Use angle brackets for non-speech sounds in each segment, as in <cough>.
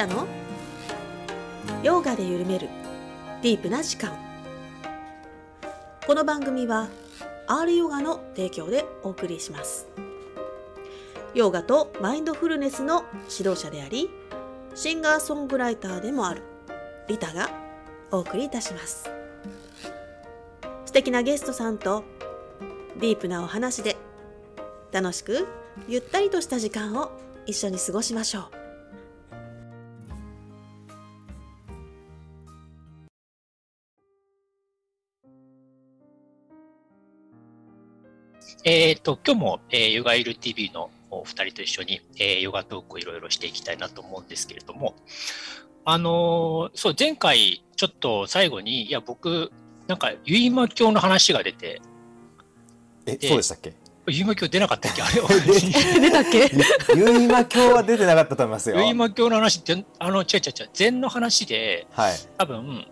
タの？ヨガで緩める。ディープな時間。この番組は R ヨガの提供でお送りします。ヨガとマインドフルネスの指導者でありシンガーソングライターでもあるリタがお送りいたします。素敵なゲストさんとディープなお話で楽しくゆったりとした時間を一緒に過ごしましょう。えっ、と、今日も、えー、ヨガイル TV のお二人と一緒に、えー、ヨガトークをいろいろしていきたいなと思うんですけれども、あのー、そう、前回、ちょっと最後に、いや、僕、なんか、結馬教の話が出て、え、そうでしたっけ？結馬教出なかったっけ？あれ <laughs> 出たっけ？結馬教は出てなかったと思いますよ。結馬教の話って、あの、違う違う違う、禅の話で、はい。多分、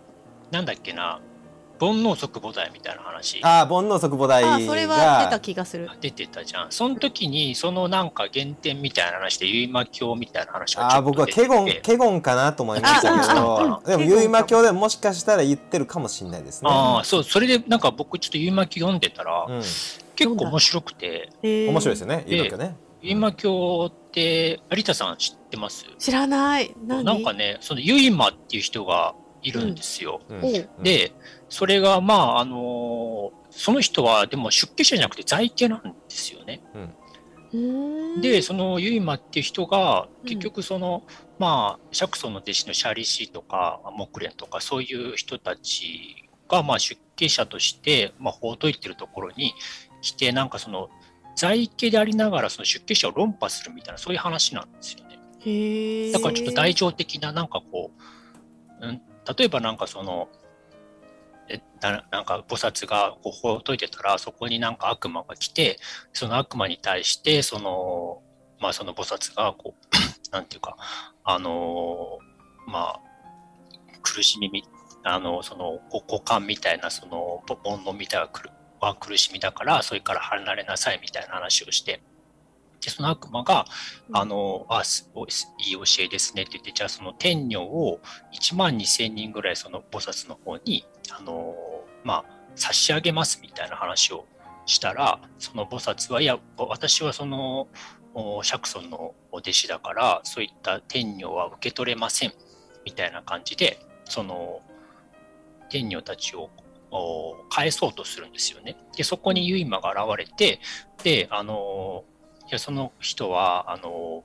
なんだっけな、煩悩即菩提みたいな話。ああ、煩悩即菩提が。あそれは出た気がする。出てたじゃん。その時に、そのなんか原点みたいな話で、結馬教みたいな話がああ、僕はケゴン、ケゴンかなと思いましたけあど、でも結馬教でももしかしたら言ってるかもしれないですね。ああ、そう、それでなんか僕ちょっと結馬教読んでたら、うん。結構面白くて、面白いですよね、で結馬教ね。結馬教って、有田さん知ってます？知らない。何？なんかね、その結馬っていう人がいるんですよ。うん。おう。で、それがまあ、あのその人はでも出家者じゃなくて在家なんですよね。うーんで、その結馬っていう人がうん結局その、まあ、釈尊の弟子のシャリシとか木蓮とかそういう人たちがまあ出家者として、まあ、ほうといてるところに来て、なんかその在家でありながらその出家者を論破するみたいなそういう話なんですよね。だからちょっと代表的ななんかこう、うん、例えばなんかその、えなんか菩薩がこうほうといてたらそこになんか悪魔が来てその悪魔に対してそのまあその菩薩がこう <coughs> なんていうかあのまあ苦しみあのそのご股間みたいなそのぼ煩悩みたいな苦は苦しみだからそれから離れなさいみたいな話をしてでその悪魔があの、あ、すおいい教えですねって言って、じゃあその天女を1万2000人ぐらいその菩薩の方に、あの、まあ、差し上げますみたいな話をしたら、その菩薩は、いや、私はその、お釈尊のお弟子だから、そういった天女は受け取れませんみたいな感じで、その、天女たちをお返そうとするんですよね。で、そこに結馬が現れて、で、あの、いやその人はあの、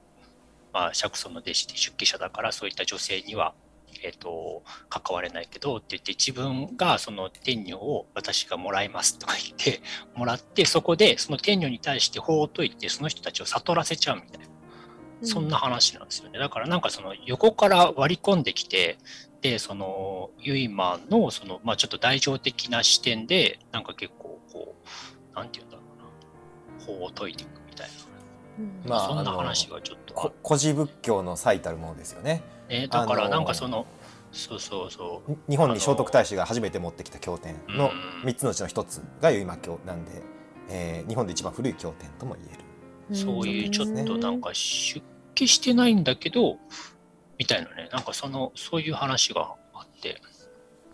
まあ、釈尊の弟子で出家者だからそういった女性には、えー、と関われないけどって言って自分がその天女を私がもらいますとか言ってもらってそこでその天女に対して法を解いてその人たちを悟らせちゃうみたいなそんな話なんですよね。だからなんかその横から割り込んできてでその結馬のその、まあ、ちょっと代表的な視点でなんか結構こうなんて言うんだろうな法を解いていくみたいな。うん。まあそんな話がちょっと。古事仏教の最たるものですよね。ね、だからあのーなんかその、そうそうそう。に日本に聖徳太子が初めて持ってきた経典のうん。3つのうちの1つが結馬教なんで、えー日本で一番古い経典とも言える。そういうちょっとなんか出家してないんだけどみたいなね。なんかそのそういう話があって。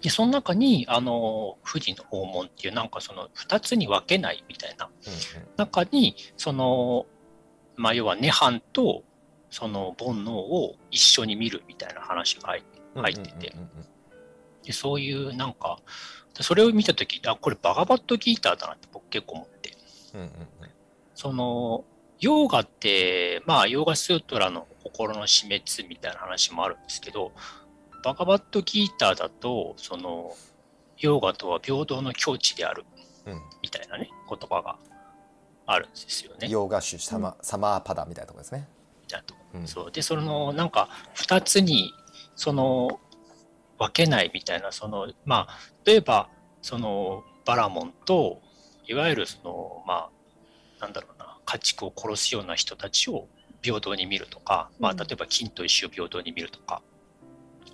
でその中にあの富士の訪問っていうなんかその2つに分けないみたいなうんうん。中にそのまあ要は涅槃とその煩悩を一緒に見るみたいな話が入っててでそういうなんかそれを見た時あこれバガバットギーターだなって僕結構思って。そのヨーガってまあヨーガスートラの心の死滅みたいな話もあるんですけどバガバットギーターだとそのヨーガとは平等の境地であるうん。みたいなね言葉があるんですよね。洋画種サマ,、サマーパダみたいなところですね。だと。うん。そう。でそのなんか2つにその分けないみたいなそのまあ例えばそのバラモンといわゆるそのまあなんだろうな家畜を殺すような人たちを平等に見るとか、まあ、うん。例えば金と石を平等に見るとか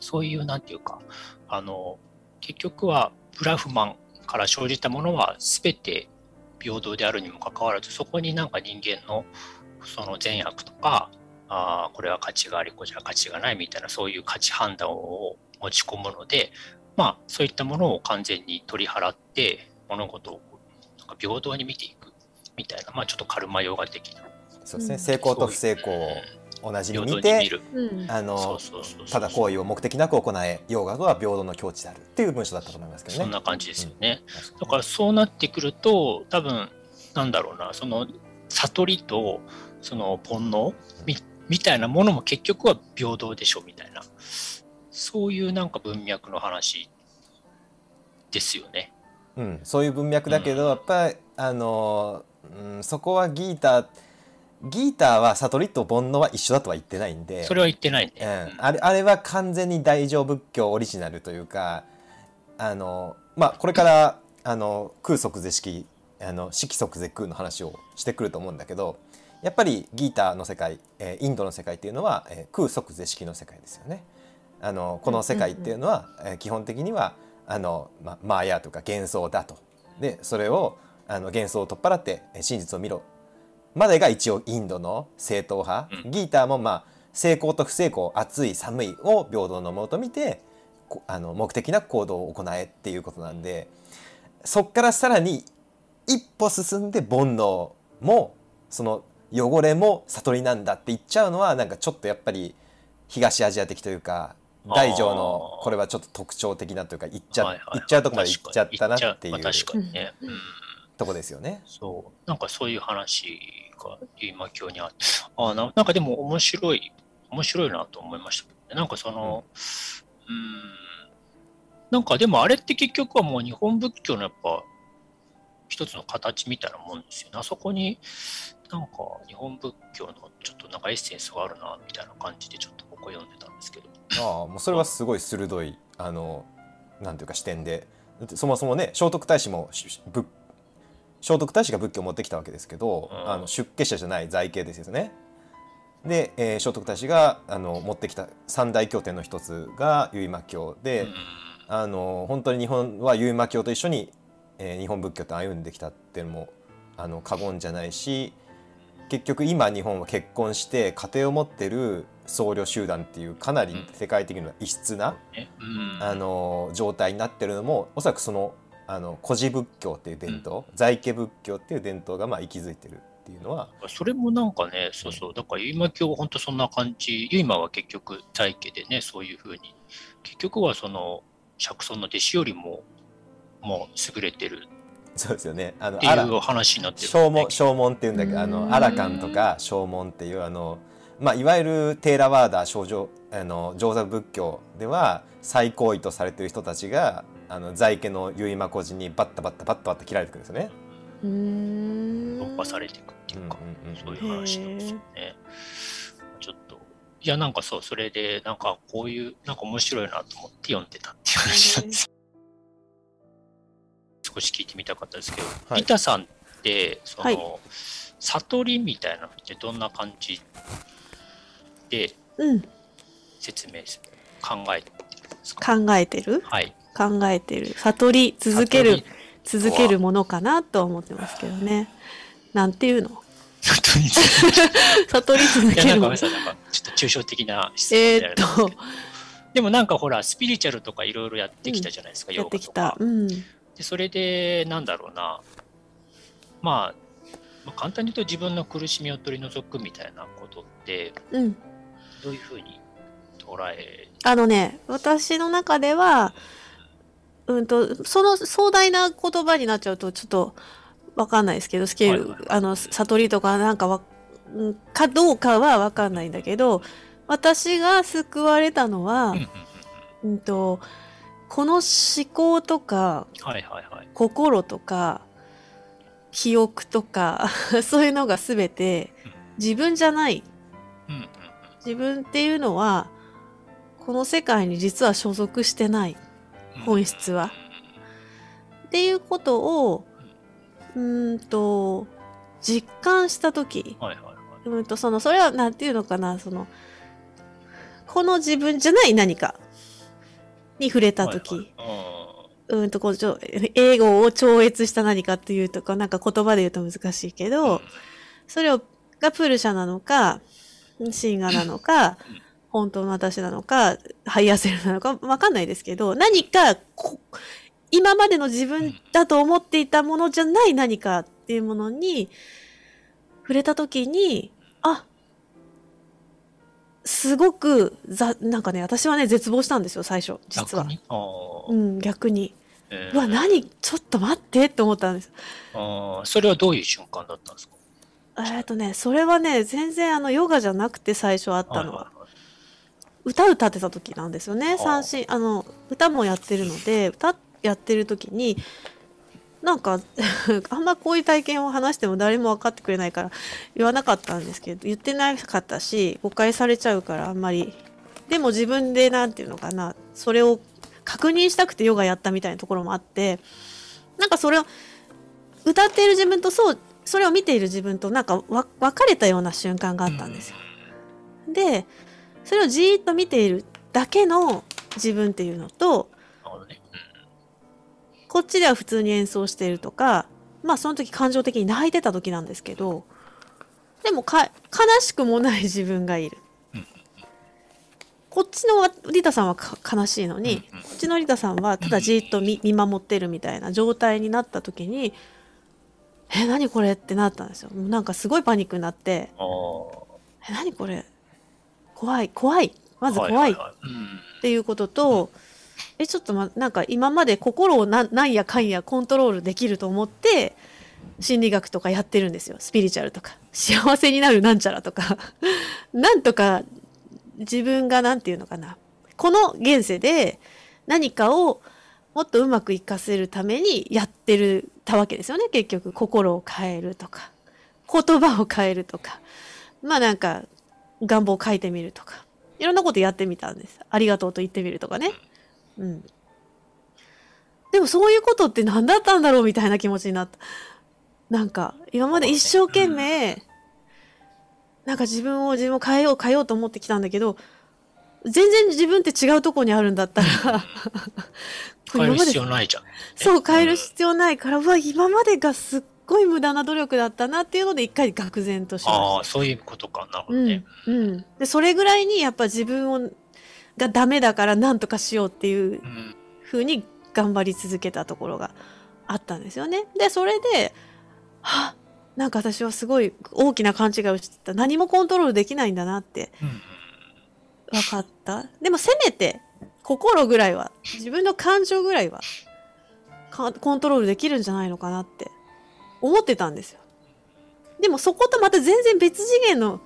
そういうなんていうかあの結局はブラフマンから生じたものは全て平等であるにもかかわらずそこになんか人間のその善悪とかあこれは価値がありこちら価値がないみたいなそういう価値判断を持ち込むので、まあ、そういったものを完全に取り払って物事をなんか平等に見ていくみたいな、まあ、ちょっとカルマヨガ的な。そうですね。成功と不成功を同じに見てあのただ行為を目的なく行えヨガは平等の境地であるっていう文章だったと思いますけどね。そんな感じですよね。確かに。だからそうなってくると多分なんだろうなその悟りとその煩悩みみたいなものも結局は平等でしょみたいな。そういうなんか文脈の話ですよね。うん、そういう文脈だけど、やっぱりあの、うん、そこはギーターギーターは悟りと煩悩は一緒だとは言ってないんでそれは言ってないね。うん、あれあれは完全に大乗仏教オリジナルというかあの、まあ、これからあの空即是式あの色即是空の話をしてくると思うんだけどやっぱりギーターの世界、えーインドの世界っていうのは、えー空即是式の世界ですよね。あのこの世界っていうのは、えー基本的にはあの、ま、マーヤとか幻想だと。でそれをあの幻想を取っ払ってえー真実を見ろまでが一応インドの正統派、うんギーターもまあ成功と不成功暑い寒いを平等のものと見てこあの目的な行動を行えっていうことなんでそっからさらに一歩進んで煩悩もその汚れも悟りなんだって言っちゃうのはなんかちょっとやっぱり東アジア的というか大乗のこれはちょっと特徴的なというか言っちゃ,、はいはいはい言っちゃうとこまで言っちゃったなっていうまあ確かにね。うんうんとこですよね。そう。なんかそういう話が今今日にあって、あななんかでも面白い、面白いなと思いましたけどね。なんかその、うん、なんかでもあれって結局はもう日本仏教のやっぱ一つの形みたいなもんですよね。あそこになんか日本仏教のちょっとなんかエッセンスがあるなみたいな感じでちょっと僕は読んでたんですけど。ああもうそれはすごい鋭いあのなんていうか視点でそもそもね聖徳太子もし仏聖徳太子が仏教を持ってきたわけですけど、うん。あの出家者じゃない在家ですよね。で、えー聖徳太子があの持ってきた三大経典の一つが結馬教で、うん。あの本当に日本は結馬教と一緒に、えー日本仏教と歩んできたっていうのもあの過言じゃないし結局今日本は結婚して家庭を持ってる僧侶集団っていうかなり世界的には異質な、ねうん。あの状態になってるのもおそらくそのあの古事仏教っていう伝統、在家仏教っていう伝統がまあ息づいてるっていうのはそれもなんかね、そうそう、だから今今日本当そんな感じ、今は結局在家でね、そういうふうに、結局はその釈尊の弟子よりも、もう優れてる。そうですよね。あのっていあらう話になってる、正門正門っていうんだけどあうのん。アラカンとか正門っていうあの、まあ、いわゆるテーラワーダー少女あの上座仏教では最高位とされてる人たちがあの在家の結馬孤児にバッタバッタバッタバッタ切られてくるんですよね。うーん突破されていくっていうか、うんうんうんそういう話なんですよね。ちょっと、いや、なんかそう、それで、なんかこういう、なんか面白いなと思って読んでたっていう話なんです。少し聞いてみたかったですけど、はいリタさんって、その、はい悟りみたいなのってどんな感じでうん説明する考えてるんですか？考えてる？はい。考えてる悟り続ける続けるものかなとは思ってますけどね。なんていうの？悟り悟り続けるもの。ちょっと抽象的な質問えであれーっと。でもなんかほら、スピリチュアルとかいろいろやってきたじゃないですか、やってきた。うん。でそれで、なんだろうな、まあ、まあ、簡単に言うと自分の苦しみを取り除くみたいなことって、うん。どういうふうに捉え、あのね私の中ではうんとその壮大な言葉になっちゃうとちょっとわかんないですけどスケール、はいはいあの悟りとかなんかわうんかどうかはわかんないんだけど私が救われたのは、うんうんうんうん。とこの思考とかはいはいはい。心とか記憶とか <laughs> そういうのが全て自分じゃない。うんうんうん。自分っていうのはこの世界に実は所属してない。うん本質は。っていうことをうーんと実感した時。はいはいはい。うーんとそのそれはなんていうのかなそのこの自分じゃない何か。に触れた時、はいはい。うーんとこうちょ英語を超越した何かっていうとかなんか言葉で言うと難しいけうん。ど、それをがプルシャなのか真我なのか、本当の私なのか、 higher self なのかわかんないですけど、何かこ、今までの自分だと思っていたものじゃない何かっていうものに触れたときに、あ、すごく、ざ、なんかね、私はね、絶望したんですよ、最初、実はうん、逆に。えーうわ、何ちょっと待ってって思ったんです。あーそれはどういう瞬間だったんですか？えっとね、それはね、全然あの、ヨガじゃなくて最初あったのは。歌歌ってた時なんですよね。あ三振あの歌もやってるので歌やってる時になんか <laughs> あんまこういう体験を話しても誰も分かってくれないから言わなかったんですけど言ってなかったし誤解されちゃうからあんまり。でも自分でなんていうのかなそれを確認したくてヨガやったみたいなところもあってなんかそれを歌っている自分とそうそれを見ている自分となんかわ別れたような瞬間があったんですよ。でそれをじーっと見ているだけの自分っていうのと。こっちでは普通に演奏しているとかまあその時感情的に泣いてた時なんですけどでもか悲しくもない自分がいるうん。こっちのリタさんはか悲しいのに、こっちのリタさんはただじーっと見見守ってるみたいな状態になった時に「え何これ?」ってなったんですよ。もうなんかすごいパニックになってあー「え何これ怖い怖い。まず怖い」っていうことと、えちょっとまなんか今まで心をななんやかんやコントロールできると思って心理学とかやってるんですよ。スピリチュアルとか。幸せになるなんちゃらとか。<laughs> なんとか自分がなんていうのかな。この現世で何かをもっとうまくいかせるためにやってるたわけですよね。結局心を変えるとか。言葉を変えるとか。まあなんか願望を書いてみるとかいろんなことやってみたんです。ありがとうと言ってみるとかね。うん。でもそういうことって何だったんだろうみたいな気持ちになった。なんか、今まで一生懸命、なんか自分を自分を変えよう変えようと思ってきたんだけど、全然自分って違うとこにあるんだったら、<laughs> 変える必要ないじゃん。そう変える必要ないから、うわ、今までがすっごい無駄な努力だったなっていうので一回愕然としました。ああ、そういうことか。なるほどうんね。うん、でそれぐらいにやっぱ自分をがダメだから何とかしようっていううん。風に頑張り続けたところがあったんですよね。でそれではあなんか私はすごい大きな勘違いをしてた何もコントロールできないんだなってうん分かったでもせめて心ぐらいは自分の感情ぐらいはかコントロールできるんじゃないのかなって思ってたんですよ。でもそことまた全然別次元の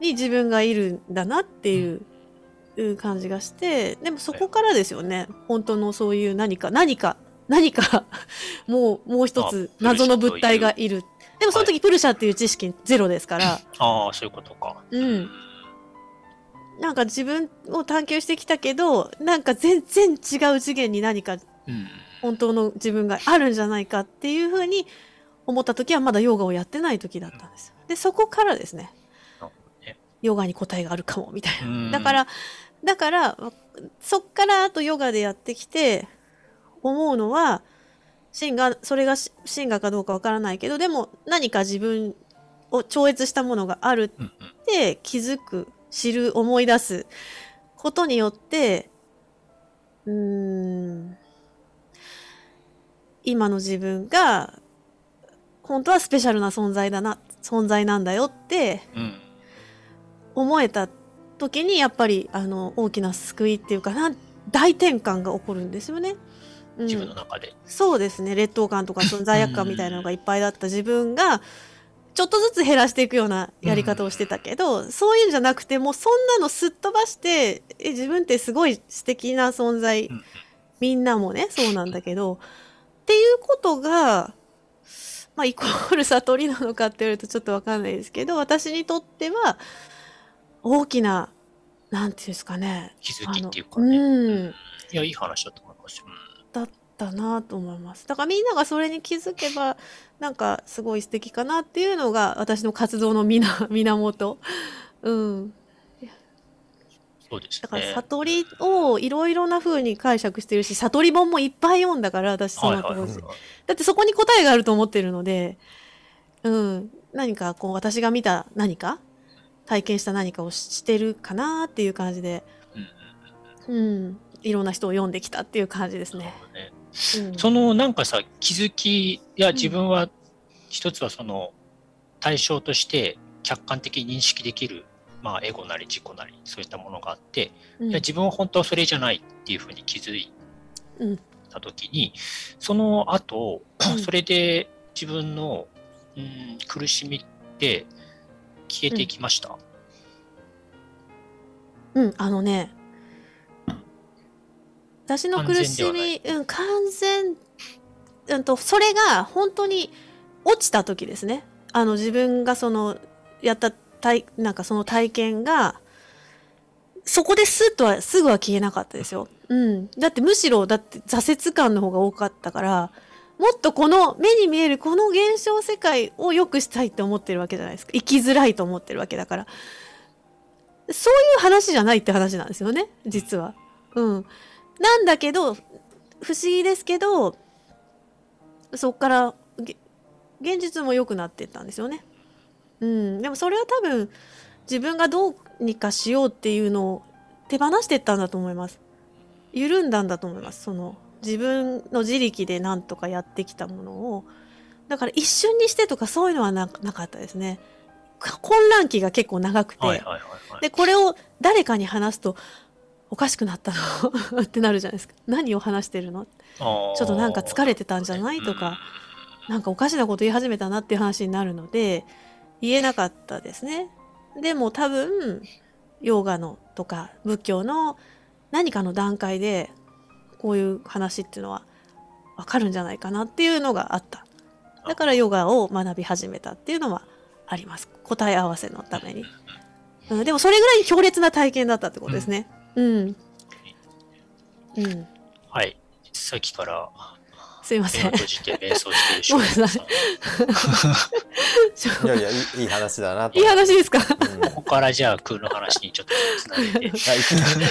に自分がいるんだなっていう感じがしてでもそこからですよね。本当のそういう何か何か何か <laughs> もうもう一つあ謎の物体がいる。でもその時プルシャっていう知識ゼロですから、ああ、そういうことか。うん。なんか自分を探求してきたけど、なんか全然違う次元に何かうん。本当の自分があるんじゃないかっていうふうに思った時はまだヨガをやってない時だったんですよ。で、そこからですねヨガに答えがあるかもみたいうんな。だから、だから、そっからあとヨガでやってきて思うのは、シンが、それがシシンガかどうかわからないけど、でも何か自分を超越したものがある。って気づく知る思い出すことによってうーん今の自分が本当はスペシャルな存在だな存在なんだよってうん。思えた時にやっぱりあの大きな救いっていうかな大転換が起こるんですよね。うん。自分の中で。そうですね。劣等感とかその罪悪感みたいなのがいっぱいだった。自分がちょっとずつ減らしていくようなやり方をしてたけど、そういうんじゃなくてもうそんなのすっ飛ばしてえ自分ってすごい素敵な存在。うんうん。みんなもねそうなんだけど。っていうことが、まあ、イコール <laughs> 悟りなのかって言われるとちょっとわかんないですけど私にとっては大きななんていうんですかね。気づきっていうかね。うん。いや、いい話だと思いますよ。だったなと思います。だからみんながそれに気づけばなんかすごい素敵かなっていうのが私の活動の <laughs> 源。うんそうですだからね。悟りをいろいろな風に解釈してるし悟り本もいっぱい読んだから私その当時、はい。はいはいだってそこに答えがあると思ってるのでうん。何かこう私が見た何か体験した何かをしてるかなっていう感じで、うんいろんな人を読んできたっていう感じですね。ね。うん。そのなんかさ気づきいや自分は一つはその対象として客観的に認識できる、まあ、エゴなり自己なりそういったものがあって、うん。いや自分は本当はそれじゃないっていうふうに気づいうん。た時にその後、うん。それで自分の、うん、苦しみって消えていきました、うん、あのね、私の苦しみ、うん、完全、うんと、それが本当に落ちた時ですね。あの、自分がその、やった体、なんかその体験が、そこでスッとは、すぐは消えなかったですよ。うん。だってむしろ、だって挫折感の方が多かったから、もっとこの目に見えるこの現象世界を良くしたいって思ってるわけじゃないですか。生きづらいと思ってるわけだから。そういう話じゃないって話なんですよね、実は。うん。なんだけど、不思議ですけど、そっから、げ現実も良くなっていったんですよね。うん。でもそれは多分、自分がどうにかしようっていうのを手放していったんだと思います。緩んだんだと思います。その、自分の自力で何とかやってきたものを。だから一瞬にしてとかそういうのはななかったですね。混乱期が結構長くて。はいはいはいはい。で、これを誰かに話すと、おかしくなったの？<laughs> ってなるじゃないですか。何を話してるの？ちょっとなんか疲れてたんじゃない？とか、なんかおかしなこと言い始めたなっていう話になるので、言えなかったですね。でも多分、ヨガのとか仏教の何かの段階で、こういう話っていうのはわかるんじゃないかなっていうのがあった。だからヨガを学び始めたっていうのはあります。答え合わせのために。うん、でもそれぐらい強烈な体験だったってことですね。うん。うん。はい。さっきからすいません。閉じて瞑想してる翔ごめんなささいやいやいいいい話だなといい話ですか？うんここからじゃあ空の話にちょっとつなげて。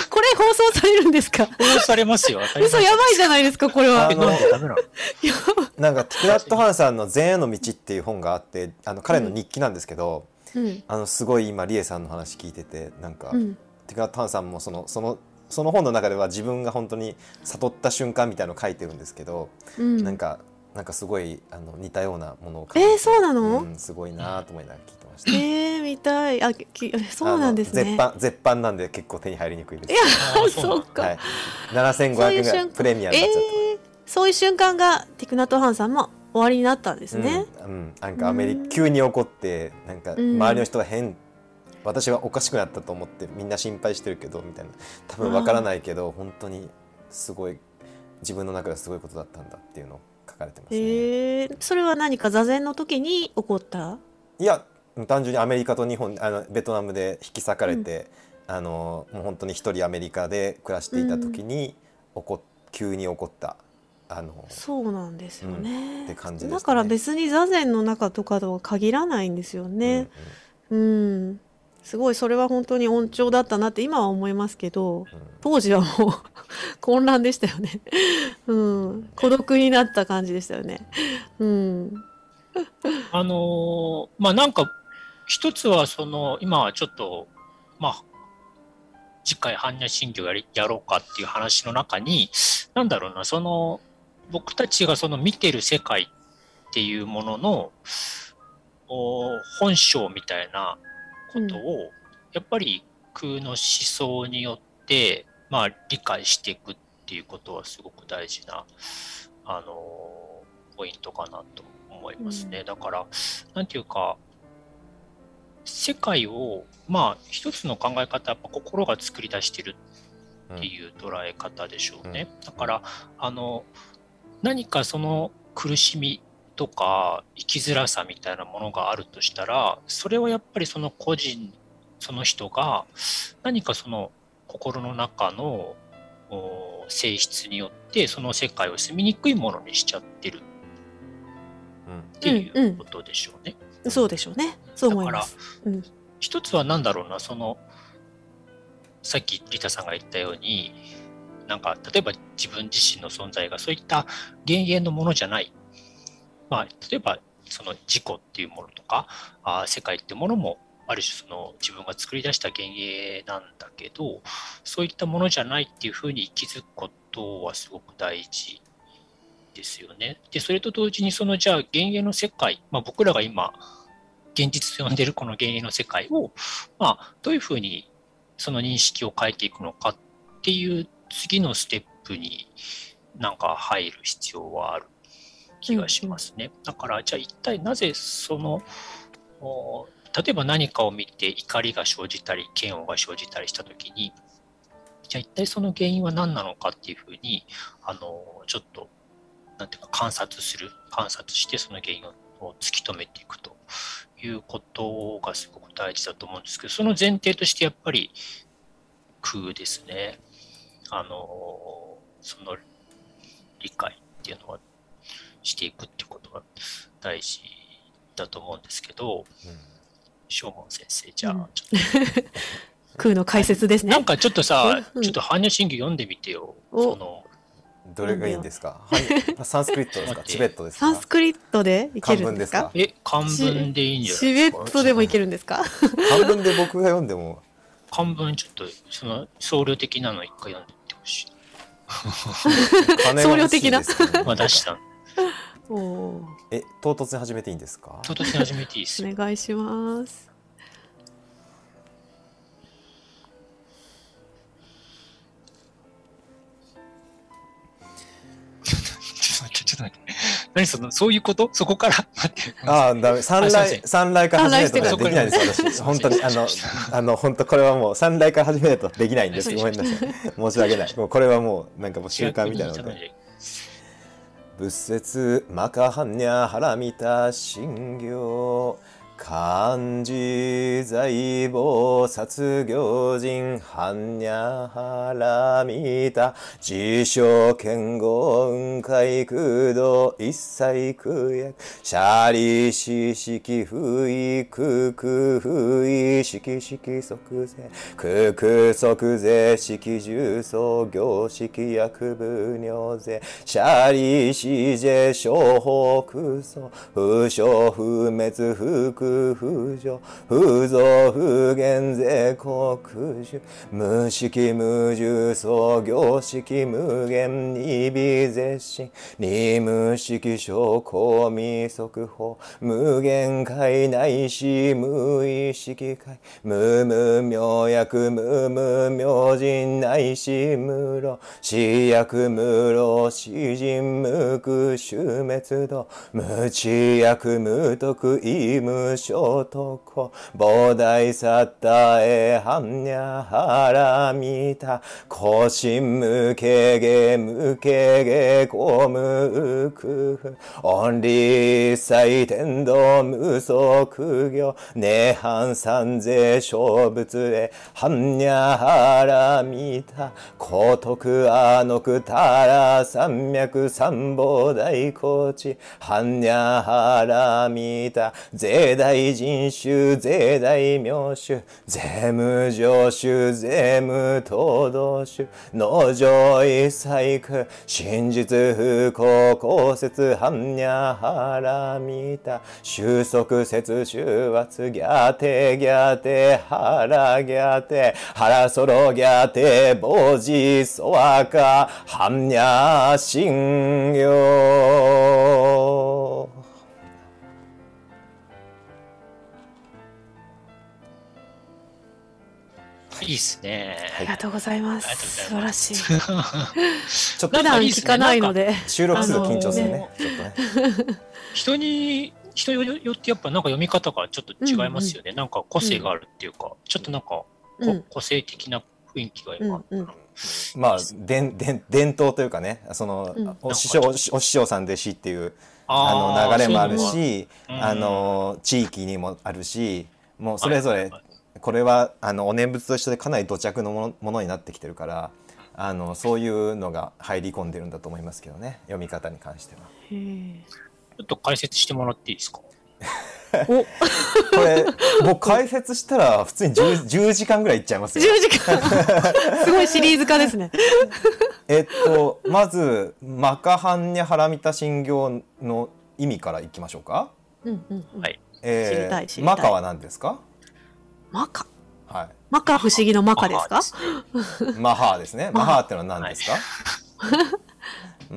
これ放送されるんですか？放送されますよ。<laughs> 嘘やばいじゃないですか、これはなんでダメなの <laughs> なんかティクラット・ハンさんの「禅への道」っていう本があってあの彼の日記なんですけど、うん。あのすごい今リエさんの話聞いててなんか、うん。ティクラット・ハンさんもそのそのその本の中では自分が本当に悟った瞬間みたいのを書いてるんですけど、うん。なんかなんかすごいあの似たようなものを書いてえー、そうなの、うん、すごいなと思いながら聞いてました。えー、見たい。あ、きそうなんですね。絶版絶版なんで結構手に入りにくいです。いや <laughs> そうか。はい、7500円ぐらそういう瞬間いプレミアムになっちゃって。えー、そういう瞬間がティクナトハンさんも終わりになったんですね。うん、うんなんかアメリうん急に怒ってなんかうん周りの人が変、私はおかしくなったと思ってみんな心配してるけどみたいな。多分わからないけど本当にすごい自分の中ですごいことだったんだっていうのを書かれてますね。えー、それは何か座禅の時に起こった？いや単純にアメリカと日本あのベトナムで引き裂かれて、あのもう本当に一人アメリカで暮らしていた時に起こ急に起こったあのそうなんですよね。って感じですね。だから別に座禅の中とかとは限らないんですよね。うん。うん、すごいそれは本当に温調だったなって今は思いますけど当時はもう <laughs> 混乱でしたよね、うん、孤独になった感じでしたよね、うん、あのーまあなんか、一つはその、今はちょっと、まあ、次回般若心経やりやろうかっていう話の中に、なんだろうな、その、僕たちがその見てる世界っていうものの、お本性みたいなことを、やっぱり空の思想によって、まあ理解していくっていうことはすごく大事な、あのーポイントかなと思いますね。だから、なんていうか、世界を、まあ、一つの考え方はやっぱ心が作り出してるっていう捉え方でしょうね。だから、あの、何かその苦しみとか生きづらさみたいなものがあるとしたら、それはやっぱりその個人、その人が何かその心の中のお性質によってその世界を住みにくいものにしちゃってる。っていうことでしょうね。そうでしょうね。そう思います、うん、一つは何だろうな、その、さっきリタさんが言ったように、なんか、例えば自分自身の存在がそういった幻影のものじゃない。まあ、例えば、その自己っていうものとか、あー世界ってものもある種その自分が作り出した幻影なんだけどそういったものじゃないっていうふうに気づくことはすごく大事ですよね。でそれと同時にそのじゃあ幻影の世界、まあ、僕らが今現実と呼んでるこの幻影の世界を、まあ、どういうふうにその認識を変えていくのかっていう次のステップになんか入る必要はある気がしますね。だからじゃあ一体なぜその例えば何かを見て怒りが生じたり嫌悪が生じたりした時にじゃあ一体その原因は何なのかっていうふうにあのちょっとなんていうか観察する観察してその原因を突き止めていくということがすごく大事だと思うんですけどその前提としてやっぱり空ですねあのその理解っていうのはしていくってことが大事だと思うんですけど、正、門、先生じゃあちょっと、<laughs> 空の解説ですね。なんかちょっとさ、ちょっと般若心経読んでみてよ。そのどれがいいんですか？サンスクリットですか？チベットですか？サンスクリットでいけるんですか？え、漢文でいいんじゃないチベットでもいけるんですか？漢文で僕が読んでも。漢文ちょっとその僧侶的なの一回読んでみてほしい。僧侶的な。<laughs> まあ出した。おえ唐突に始めていいんですか？唐突に始めていいですお願いします <laughs> ちょっと待って。何その、そういうこと？そこから？待って。ああ、ダメ。三来、三来から始めるとできないです、私。本当に、あの、あの、本当これはもう三来から始めるとできないんです。ごめんなさい。申し訳ない。もうこれはもう、なんかもう習慣みたいなので。仏説マカハンニャハラミタ信行。漢字財宝殺行人般若波羅蜜多自称剣豪雲海空洞一切空薬シャリシ式不意空空不意式式即税空空即税式重創業式薬部尿税シャリシジェ小法空想不詳不滅不空不助不増不減税国主無式無重創業式無限二微絶心二無式小公未速報無限界内し無意識界無無妙薬無無明人内し無路死薬無路死人無苦終滅度無知薬無徳意無小男菩提サッタエハンニャハラミタ古心無形ゲ無形ゲコムクフオン祭天道無足業涅槃三世小仏へハンニャハラミタ。古徳アノクタラ山脈三宝大高地ハンニャハラミタ。税大人人種税大名種税務上種税務東道種農場一細工真実不幸公説般若波羅蜜多収束節収圧ギャテギャテ腹ギャテ腹ソロギャテボジソワカ般若心経いいっすね。ありがとうございます。素晴らしい。ちょっと普段聞かないので。収録する緊張するね。ちょっとね。人に、人によってやっぱなんか読み方がちょっと違いますよね。なんか個性があるっていうか、ちょっとなんか、個性的な雰囲気が今、まあ伝伝伝統というかねその、お師匠お師匠さん弟子っていうあの流れもあるしあの地域にもあるしもうそれぞれこれはあのお念仏と一緒でかなり土着のものになってきてるからあのそういうのが入り込んでるんだと思いますけどね読み方に関しては。ちょっと解説してもらっていいですか？これ僕解説したら普通に 10, 10時間ぐらいいっちゃいますよ。10時間 <laughs> すごいシリーズ化ですね。えっとまず「マカハンニャハラミタ信行」の意味からいきましょうか。うんうんうん、はい。えー、マカは何ですか？マカ。はマカ不思議のマカですか？い、マハーですね。<laughs> マハーってのは何ですか、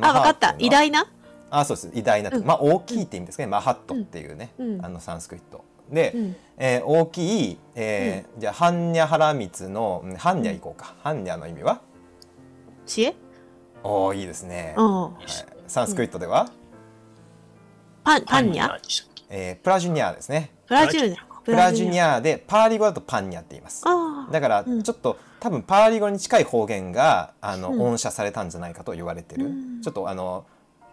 あ、わかった。偉大な？あそうです。偉大な、うん。まあ大きいって意味ですね、マハットっていうね、うん。あのサンスクリット。で、うん。えー大きい、えーじゃあ般若波羅蜜のうん般若いこうか、般若の意味は？知恵？おおいいですね、サンスクリットでは、パン、パンニャ？えープラジュニャーですね。プラジュニャ。プラジュニャ。ャーでパーリ語だとパンニャって言います。だからうん。ちょっと、多分パーリ語に近い方言があの、うん。音写されたんじゃないかと言われてる、うん。ちょっとあの、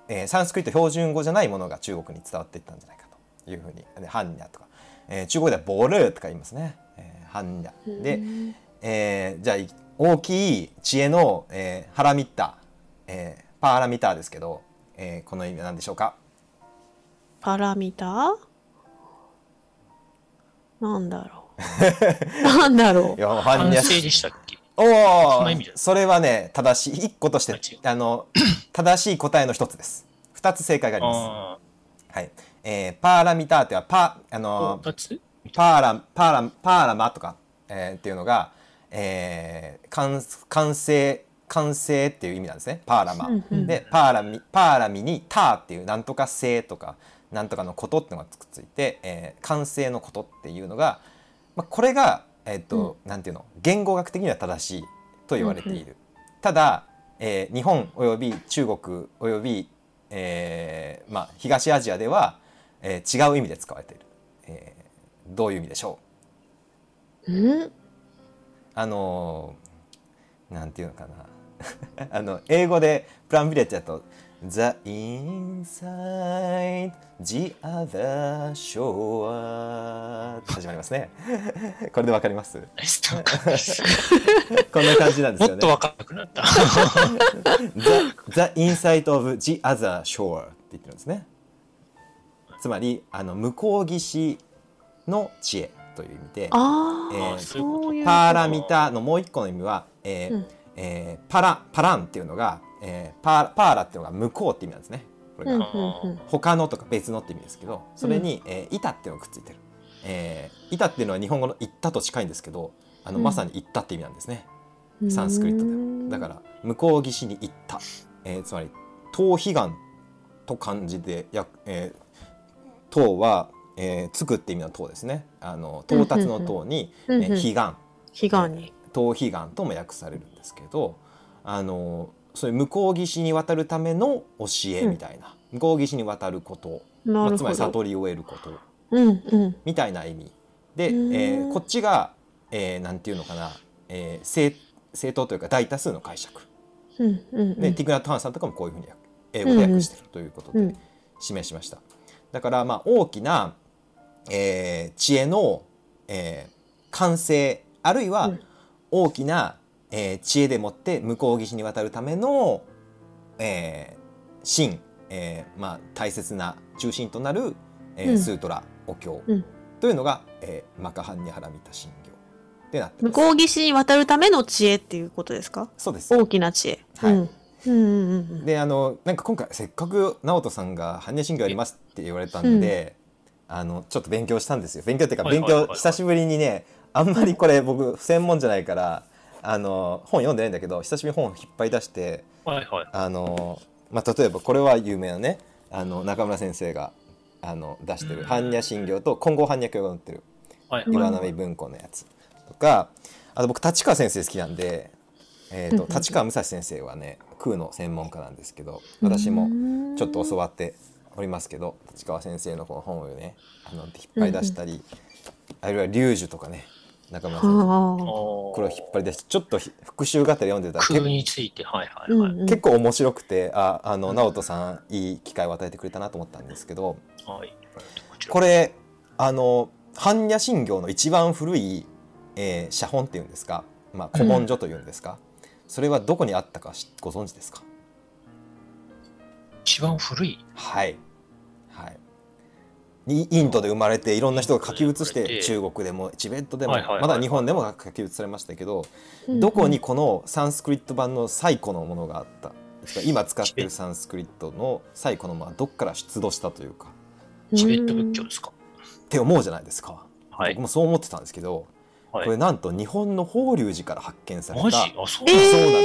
えーサンスクリット標準語じゃないものが中国に伝わっていったんじゃないかというふうに。でハンニャとか、えー中国ではボルーとか言いますね、えーハンニャ。で、うん。えーじゃあい大きい知恵の、えーハラミッタ、えーパーラミターですけど、えーこの意味は何でしょうか？パラミタ？ーなんだろう。<laughs> なんだろいやハンニャ完成でしたっけ？おおそれはね正しい一個としてあの <clears throat> 正しい答えの一つです。二つ正解があります。あはい、えーパーラミターテはパああのパーラパーラパーラマとか、えーっていうのが、えー、完完成完成っていう意味なんですね。パーラマ、でパーラミパーラミにターっていうなんとか性とかなんとかのことってのがくっついて、えー完成のことっていうのが、まあ、これが、えーとなんていうの？言語学的には正しいと言われている、ただ、えー日本および中国および、えーまあ、東アジアでは、えー違う意味で使われている、えーどういう意味でしょう？う。うんあのーなんていうのかな。<laughs> あの英語でプランビレッジだと「The inside the other shore」始まりますね。<laughs> これでわかります？<laughs> こんな感じなんですよね。もっとわかんなくなった。<laughs> the, the inside of the other shore って言ってるんですね。つまりあの向こう岸の知恵という意味でああ、えーそういう。パーラミタのもう一個の意味は、えーうん。えーパラパランっていうのが、えーパーパーラっていうのが向こうって意味なんですね。これが。他のとか別のって意味ですけどそれに、えー板っていうのがくっついてる、えー板っていうのは日本語の行ったと近いんですけどあの、うん。まさに行ったって意味なんですね。サンスクリットではだから向こう岸に行った、えーつまり逃避願と漢字でや、えー、逃は、えー、つくって意味の逃ですね。あの到達の逃に、えー彼岸悲願に。逃避願とも訳されるんですけどあのそういう向こう岸に渡るための教えみたいな、向こう岸に渡ること、まあ、つまり。悟りを得ること。うんうん。みたいな意味。で、えうーこっちが、えーなんていうのかな、えー正正当というか大多数の解釈。うんうんで、ティクナット・ハンさんとかもこういうふうに英語で訳してるということでうん。示しました。だからまあ大きな、えー知恵の、えー完成あるいはうん。大きな、えー知恵でもって向こう岸に渡るための、えー真、えーまあ、大切な中心となる、えーうん。スートラお経うん。というのが、えーマカハンニハラミタ神経でなって。向こう岸に渡るための知恵っていうことですか？そうです。大きな知恵。はい。うん。うんうんうんであのなんか今回せっかく直人さんが般若心経やりますって言われたんで、あのちょっと勉強したんですよ。勉強っていうか勉強久しぶりにねあんまりこれ僕専門じゃないからあの本読んでないんだけど久しぶりに本を引っ張り出してはいはい。あの、まあ、例えばこれは有名なねあの中村先生があの出してるうん。般若心経と金剛般若経が載ってるはい。うん岩波文庫のやつとかあと僕立川先生好きなんで、えー、とうんうん。立川武蔵先生はね空の専門家なんですけど私もちょっと教わっておりますけど立川先生のこの本をねあの引っ張り出したり、あるいは龍樹とかね中村先生はここれを引っ張り出してちょっとひ復習がてら読んでたらについて、はいあ。はいはい。うんうん結構面白くてああの直人さんいい機会を与えてくれたなと思ったんですけどはい。これあの般若心経の一番古い、えー写本っていうんですか、まあ、古文書というんですか、それはどこにあったかしご存知ですか？一番古い、はい、イインドで生まれていろんな人が書き写して中国でもチベットでもまだ日本でも書き写されましたけどうんどこにこのサンスクリット版の最古のものがあった？今使ってるサンスクリットの最古のものはどっから出土したというか。チベット仏教ですか？って思うじゃないですか。はい。僕。もそう思ってたんですけどはい。これなんと日本の法隆寺から発見された。マジ？あ、そうそうなん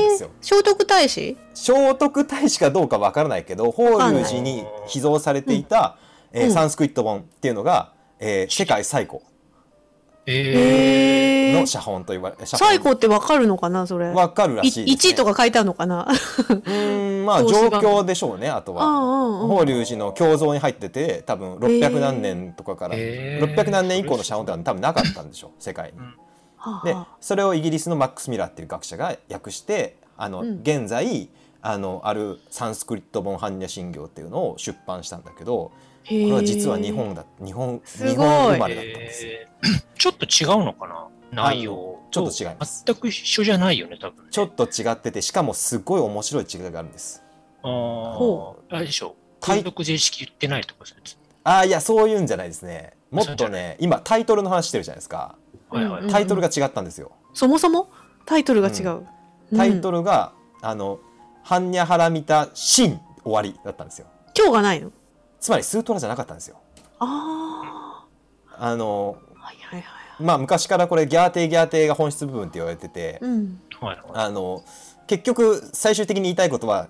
ですよ。聖徳太子？聖徳太子かどうかわからないけど法隆寺に秘蔵されていた、えーうん。サンスクリット本っていうのが、えー世界最古えのへえ写本と言われ写最高ってわかるのかなそれ？わかるらしいね、1位とか書いてあるのかな？うーんまあ状況でしょうねあとは。うんうんうん。法隆寺の経蔵に入ってて多分600何年とかから、へー。600何年以降の写本とか多分なかったんでしょう世界に。でそれをイギリスのマックス・ミラーっていう学者が訳してあの、うん。現在あのあるサンスクリット本般若心経っていうのを出版したんだけどこれは実は日本だ日本すごい日本生まれだったんです <coughs> ちょっと違うのかな？内容ちょっと違います全く一緒じゃないよね、多分ね。ちょっと違っててしかもすごい面白い違いがあるんです。あほあ。あれでしょ？はい空読税式言ってないとかそういうやつ？ああいやそういうんじゃないですね。もっとね今タイトルの話してるじゃないですか。はいはい。うんタイトルが違ったんですよ。そもそも？タイトルが違う、タイトル、ルが、あの「般若ハラミタ真」終わりだったんですよ。今日がないの？つまりスートラじゃなかったんですよ。ああのあはいはいはいまあ昔からこれギャーテーギャーテーが本質部分って言われてて、うんはいはい。あの結局最終的に言いたいことは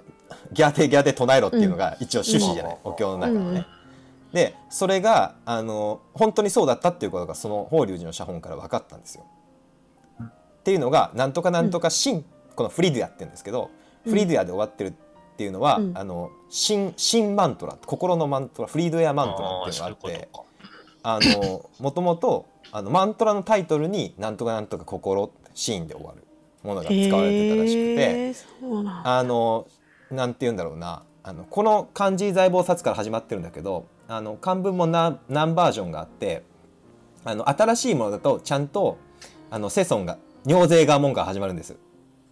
ギャーテーギャーテー唱えろっていうのが一応趣旨じゃない、うんお経の中のね。うんでそれがあの本当にそうだったっていうことがその法隆寺の写本から分かったんですよ。うんっていうのがなんとかなんとか真、このフリデュアって言うんですけど、うんフリデュアで終わってるっていうのは、うんあの真真マントラ心のマントラフリードゥアマントラっていうのがあってあのもともとあのマントラのタイトルになんとかなんとか心シーンで終わるものが使われてたらしくて。へえそうなんだあのなんて言うんだろうなあのこの漢字財宝冊から始まってるんだけどあの漢文も何何バージョンがあってあの新しいものだとちゃんとあの世尊が尿税願文から始まるんです。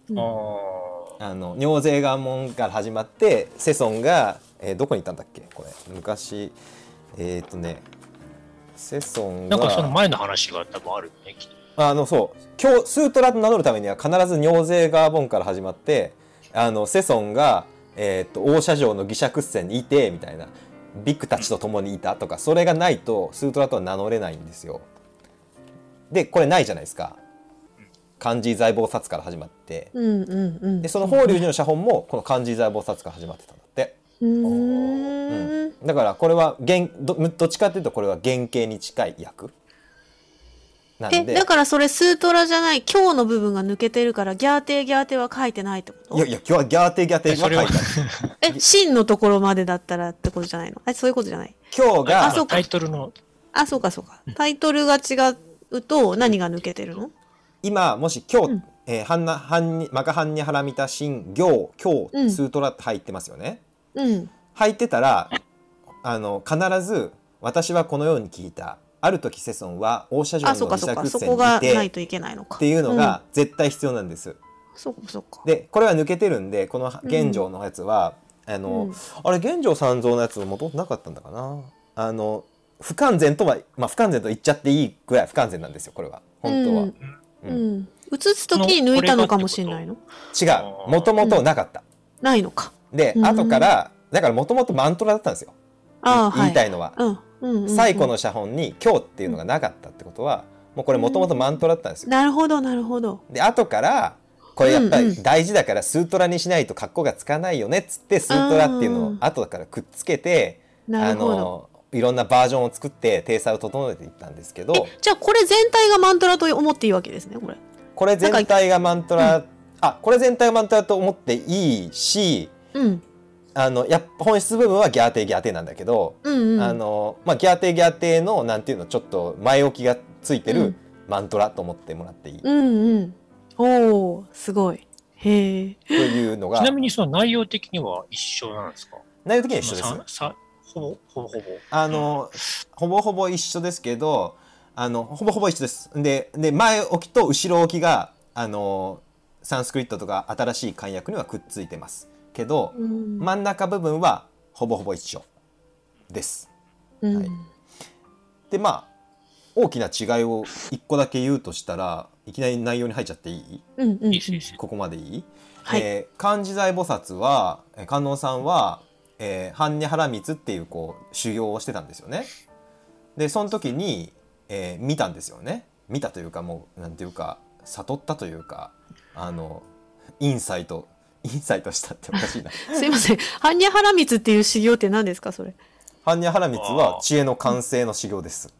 うんああの尿税願文から始まって世尊が、えーどこにいたんだっけ？これ。昔えっ、とね世尊がーなんかその前の話が多分あるよね、きっと。あのそう。今日スートラと名乗るためには必ず尿税ガーボンから始まってあの世尊が、えー、と大社城の義釈船にいてみたいな。ビッグたちと共にいたとかそれがないとスートラとは名乗れないんですよ。でこれないじゃないですか漢字財宝冊から始まってうんうんうん。でその法隆寺の写本もこの漢字財宝冊から始まってたんだって。うーん。だからこれは原どどっちかっていうとこれは原型に近い役。なんで。えだからそれスートラじゃない今日の部分が抜けてるからギャーテーギャーテーは書いてないってこと？いやいや今日はギャーテーギャーテーは書いてあるえ真のところまでだったらってことじゃないの？えそういうことじゃない？今日があそうか。タイトルの、あそうかそうか。タイトルが違うと何が抜けてるの？今もし今日、うん。えー、ハンナハンニマカハンニハラミタシン行今うん。日スートラって入ってますよね、うん。入ってたらあの必ず私はこのように聞いた。ある時世尊は大社城の自作そこが船にいてないといけないのか。っていうのが絶対必要なんです、うん、そうかそうか。でこれは抜けてるんでこの玄城のやつは、あの、うん。あれ玄城三蔵のやつもともとなかったんだかな。あの不完全とはまあ不完全と言っちゃっていいぐらい不完全なんですよこれは。本当は、うん。ううん。ん映す時に抜いたのかもしれないの？違うもと？もとなかった、ないのか？で、うん。後からだからもともとマントラだったんですよ。ああ言いたはいのは、うん。うんうんうん。最古の写本に「今日」っていうのがなかったってことはもうこれもともとマントラだったんですよ。なるほどなるほど。で後からこれやっぱり大事だからスートラにしないと格好がつかないよねっつってスートラっていうのを後からくっつけてあなるほど。のいろんなバージョンを作って体裁を整えていったんですけどえじゃあこれ全体がマントラと思っていいわけですねこれ。これ全体がマントラあこれ全体がマントラと思っていいしうん。あのやっぱ本質部分はギャーテーギャーテーなんだけど、うんうん。あのまあ、ギャーテーギャーテーのなんていうのちょっと前置きがついてるうん。マントラと思ってもらっていい、うんうん。おおすごい。へえというのが。ちなみにその内容的には一緒なんですか？内容的には一緒ですほぼほぼほぼ。あのほぼほぼ一緒ですけどあのほぼほぼ一緒です。でで前置きと後ろ置きがあのサンスクリットとか新しい漢訳にはくっついてます。けどうん。真ん中部分はほぼほぼ一緒です。うん。はい。でまあ大きな違いを一個だけ言うとしたらいきなり内容に入っちゃっていい？うんうんここまでいい、はい。えー漢字財菩薩はえー観音さんは、えー、般若波羅蜜っていうこう修行をしてたんですよね。でその時に、えー見たんですよね。見たというかもうなんていうか悟ったというかあのインサイトインサイトしたっておかしいな。<laughs> すいません。般若波羅蜜っていう修行って何ですかそれ？般若波羅蜜は知恵の完成の修行です。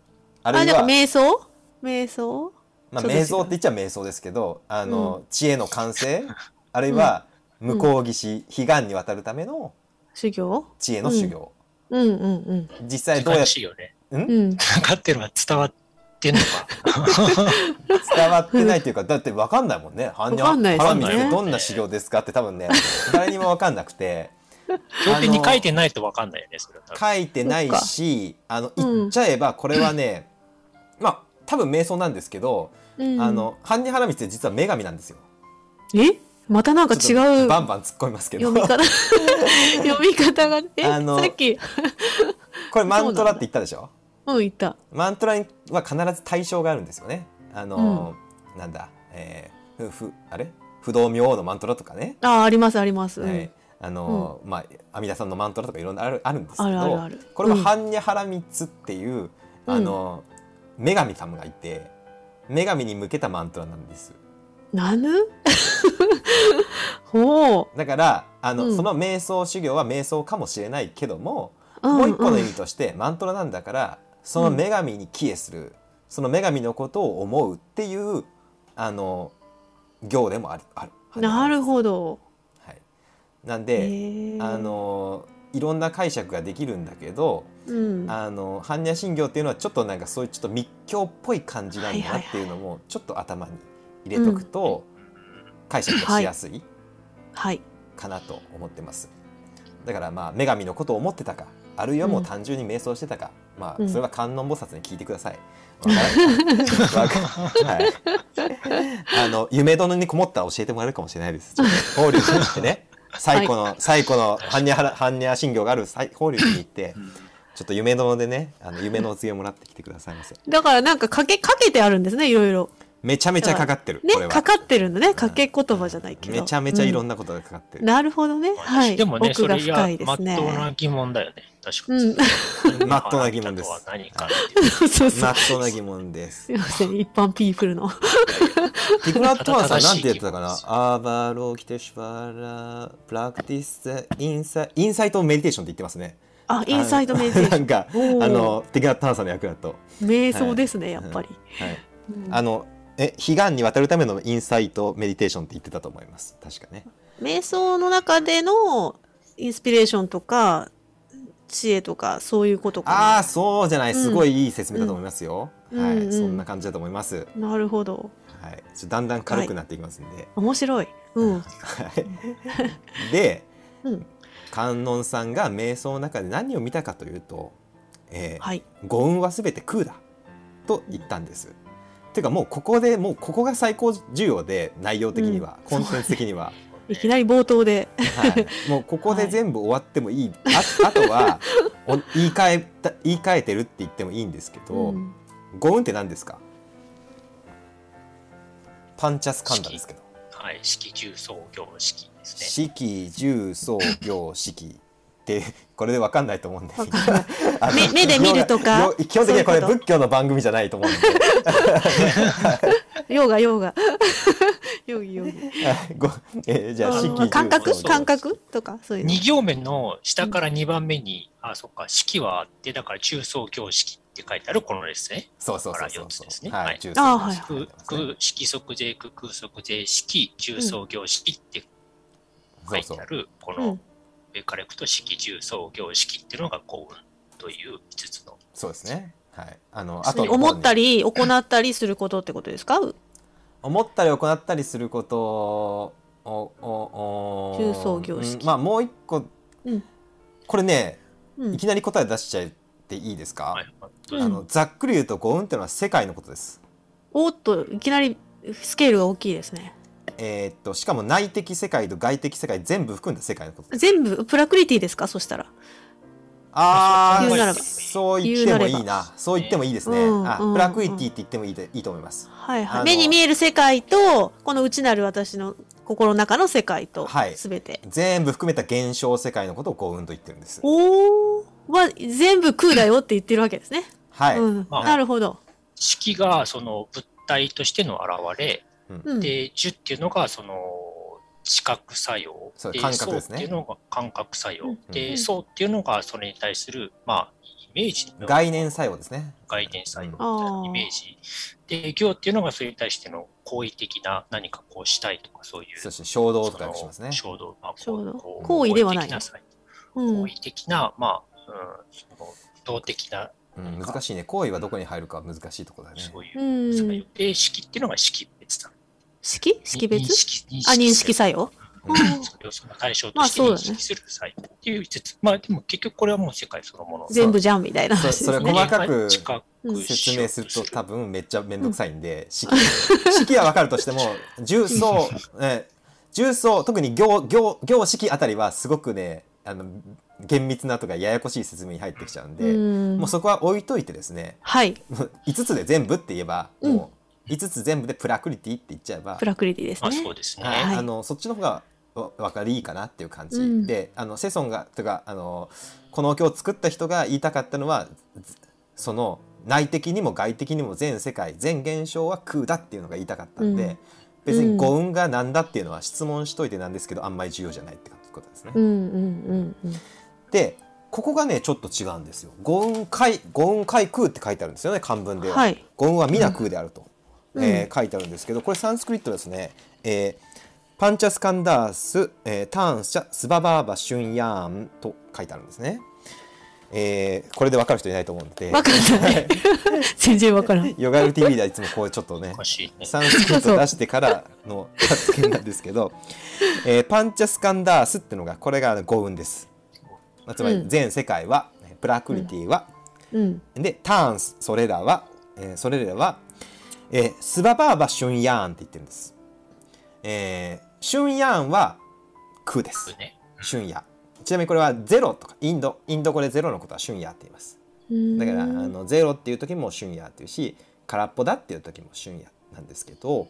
あるあ、なんかいは瞑想？瞑想？まあ、瞑想って言っちゃ瞑想ですけどあの、知恵の完成？あるいは向こう岸、彼岸に渡るための修行？知恵の修行、うんうんうん。実際どうやっ難しいよね。ん？うん。分かってるのは伝わってんのか。<laughs> 伝わってないっていうかだって分かんないもんね「<laughs> 般若わかんないです波ね羅蜜ってどんな修行ですか?」って多分ね誰にも分かんなくて表記に書いてないと分かんないよね、それ。書いてないしあのうん言っちゃえばこれはね、<laughs> まあ多分瞑想なんですけど、うんあの般若波羅蜜って実は女神なんですよ。え？またなんか違うバンバン突っ込みますけど。読み方。<laughs> 読み方がえあのさっき。これマントラって言ったでしょ？うん言った。マントラには必ず対象があるんですよね。あの、なんだ、えー、ふふあれ？不動明王のマントラとかね、あありますあります、うん。はい、あの、まあ阿弥陀さんのマントラとかいろんなあるあるんですけど、あるあるある。これはうん。般若波羅蜜っていう、あの女神様がいて、女神に向けたマントラなんです。なぬほだからあの、うん。その瞑想修行は瞑想かもしれないけども、う、もう一個の意ん味としてマントラなんだからその女神に帰依する、その女神のことを思うっていうあの行でもあるある。うんなるど、ほど。はい、なんへで、ーあのいろんな解釈ができるんだけど、うん。あの般若心経っていうのはちょっとなんかそういうちょっと密教っぽい感じなんだなっていうのもちょっと頭に入れとくと解釈がしやすいはいかなと思ってます。だからまあ女神のことを思ってたかあるいはもう単純に瞑想してたか、まうんあそれは観音菩薩に聞いてください。あの夢殿にこもったら教えてもらえるかもしれないです。ちょっと法隆寺に行ってね。最古の、最古の般若般若心経がある最法隆寺に行って、ちょっと夢殿でね、あの夢のお告げをもらってきてくださいませ。だからなんかかけかけてあるんですねいろいろめちゃめちゃかかってる。ねかかってるんだねかけ言葉じゃないけどめちゃめちゃいろうんなことがかかってる。なるほどねはいでもね、そ奥がれいや、深いでますっねとうな疑問だよね。確かうんに。まっとうな疑問です。そうそうまっとうな疑問ですす。いません一般ピープルのティクラットマンさんなんて言ってたかな？<laughs> アヴァローキテーシュヴァラ practice insight insight meditation って言ってますね。あ insight meditation なんかあのティクナットハンさんの訳だと。瞑想ですねやっぱりはい。うんあのえ彼岸に渡るためのインサイトメディテーションって言ってたと思います。確かね。瞑想の中でのインスピレーションとか知恵とかそういうことかああそうじゃないすごいいい説明だと思いますよ。はい、うんうんそんな感じだと思います。ななるほどはい。ちょだんだん軽くなっていきますんで。面白いうんはい <laughs> で、うん観音さんが瞑想の中で何を見たかというと、えーはい五運はすべて空だと言ったんです。ていうかもうここでもうここが最高重要で内容的には、うん。コンテンツ的には、いきなり冒頭で。はい、もうここで全部終わってもいい、ああとは <laughs> お言い換えた言い換えてるって言ってもいいんですけど、うん。五運って何ですか？パンチャスカンダですけど。はい、式重創業式ですね。式重創業式ってこれで分かんないと思うんで。<laughs> 目目で見るとか。よ基本的にはこれ仏教の番組じゃないと思うんで。ヨ <laughs> ガヨガ。ヨギ <laughs> ヨギ。はいごえーじゃあ式重うん感覚？感覚？とかそういうの。2行目の下から2番目に、あ、そっか、式はあって、だから中創業式って書いてあるこのですね。そうそうそうそうから四つですね。ははい。はい創業式空空式即税空空即税式中創業式って書いてある、このう。ん上からいくと式重創業式っていうのが幸運という5つの。そうですね。はい。あのそれ後の思ったりり行ったりすることってことですか？<laughs> 思ったり行ったりすることをおおお重創業式。うん。まあもう一個うん。これねうん。いきなり答え出しちゃっていいですか、はいうん。あのざっくり言うと五運っていうのは世界のことです。おっといきなりスケールが大きいですねえーっとしかも内的世界と外的世界全部含んだ世界のこと。全部プラクリティですか？そしたら。ああ言うならば。そう言ってもいいな。なそう言ってもいいですね。あうんうん。プラクリティって言ってもいいでいいと思います。はいはい。目に見える世界とこの内なる私の心の中の世界とはい。すべて、全部含めた現象世界のことを五運と言ってるんです。おおは全部空だよって言ってるわけですね、はい。うん、まあなるほど。式がその仏体としての現れ、うんで、樹っていうのがその知覚作用そうで感覚ですね層っていうのが感覚作用、うんで、うん層っていうのがそれに対する、まあ、イメージの概念作用ですね。概念作用みたいあなーイメージ。で、行っていうのがそれに対しての好意的な何かこうしたいとかそういう。そして衝動とか訳しますね。衝動、まあ、衝動こう行為ではない好意的な、まあ、うん、その動的な、うん、難しいね。行為はどこに入るか難しいところだね。そういう。で、識っていうのが識別だ。識識別？認識認あ、認識作作用？うんそれをその対象まあとして認識する作用っていう説。まあでも結局これはもう世界そのもの。全部じゃんみたいな話そそれですね。細かく説明すると多分めっちゃめんどくさいんで、式式は分かるとしても重層、え重層特に行行行式あたりはすごくねあの厳密なとかややこしい説明に入ってきちゃうんで、うんもうそこは置いといてですねはい。5つで全部って言えば、うんもう5つ全部でプラクリティって言っちゃえばプ、ラクリティですまあね。そうですね。あのそっちの方がわ分かりいいかなっていう感じ、うんであのセソンがというかあのこのお経を作った人が言いたかったのはずその内的にも外的にも全世界全現象は空だっていうのが言いたかったんで、うん別に語運が何だっていうのは質問しといてなんですけどあんまり重要じゃないってことですね。うんうんうんうん。でここがねちょっと違うんですよ。語運海語運海空って書いてあるんですよね漢文では。はい語運は皆空であると、うんえー書いてあるんですけどこれサンスクリットですね。えーパンチャスカンダース、えーターンシャスババーバシュンヤーンと書いてあるんですね。えーこれで分かる人いないと思うのでわかんない。<laughs> 全然わからん。ヨガル TV ではいつもこうちょっとねね。サンスクリット出してからの発言なんですけど、えーパンチャスカンダースっていうのがこれが語運です。まあつまりうん全世界は、プラクリティは、うん。でターンスそれらは、えーそれらは、えースババーバシュンヤーンって言ってるんです。えーシュンヤーンは空です。ね。シュンヤ。ちなみにこれはゼロとかインドインド語でゼロのことはシュンヤって言います。だからあのゼロっていう時もシュンヤっていうし空っぽだっていう時もシュンヤなんですけど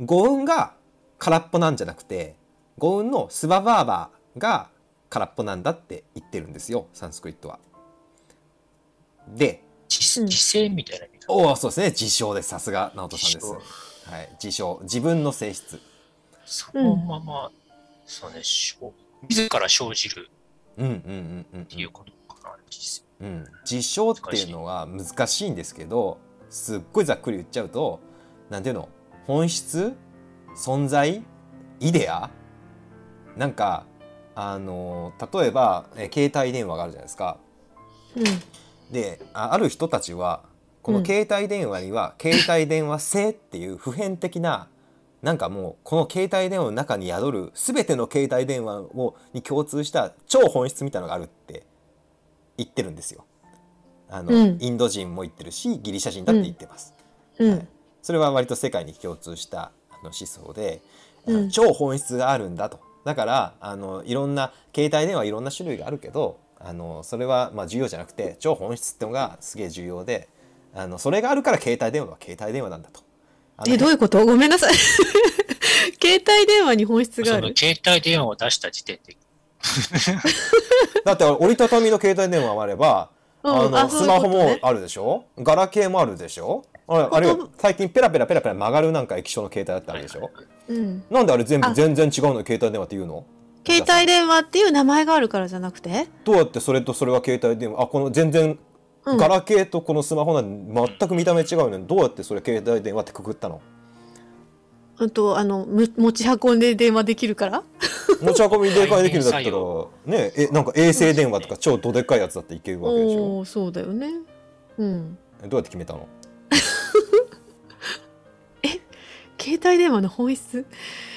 語運が空っぽなんじゃなくて語運のスババーバーが空っぽなんだって言ってるんですよサンスクリットは。でうん知知性みたいな。おおそうですね。自称です。さすが直人さんです。自はい、自称。自分の性質。そのまま、そうね、しょ自ら生じる。うんうんうんうん、っていうことかな、実うん、自称っていうのは難しいんですけどすっごいざっくり言っちゃうとなんていうの？本質？存在？イデア？なんかあの例えばえ携帯電話があるじゃないですか。うん。であある人たちはこの携帯電話には、携帯電話性っていう普遍的ななんかもうこの携帯電話の中に宿る全ての携帯電話をに共通した超本質みたいなのがあるって言ってるんですよ。あの、うんインド人も言ってるしギリシャ人だって言ってます。うん。それは割と世界に共通したあの思想で、うん超本質があるんだとだからあのいろんな携帯電話いろんな種類があるけどあのそれはまあ重要じゃなくて超本質ってのがすげえ重要であのそれがあるから携帯電話は携帯電話なんだと。え、どういうこと？ごめんなさい。<laughs> 携帯電話に本質がそのある。携帯電話を出した時点で、<laughs> だって折りたたみの携帯電話もあれば、うんあのスマホもあるでしょ？ガラケーもあるでしょ？あれあ最近ペラペラペラペラ曲がるなんか液晶の携帯だってあるでしょ？うん。なんであれ全部あ全然違うの携帯電話って言うの？携帯電話っていう名前があるからじゃなくて？どうやってそれとそれは携帯電話あこの全然うん。ガラケーとこのスマホなんて全く見た目違うのにどうやってそれ携帯電話ってくくったの？うんと、あの、む持ち運んで電話できるから。持ち運びでかいできるんだったら <laughs> ねえなんか衛星電話とか超どでっかいやつだっていけるわけでしょ？おおそうだよね。うん。どうやって決めたの？<laughs> 携帯電話の本質？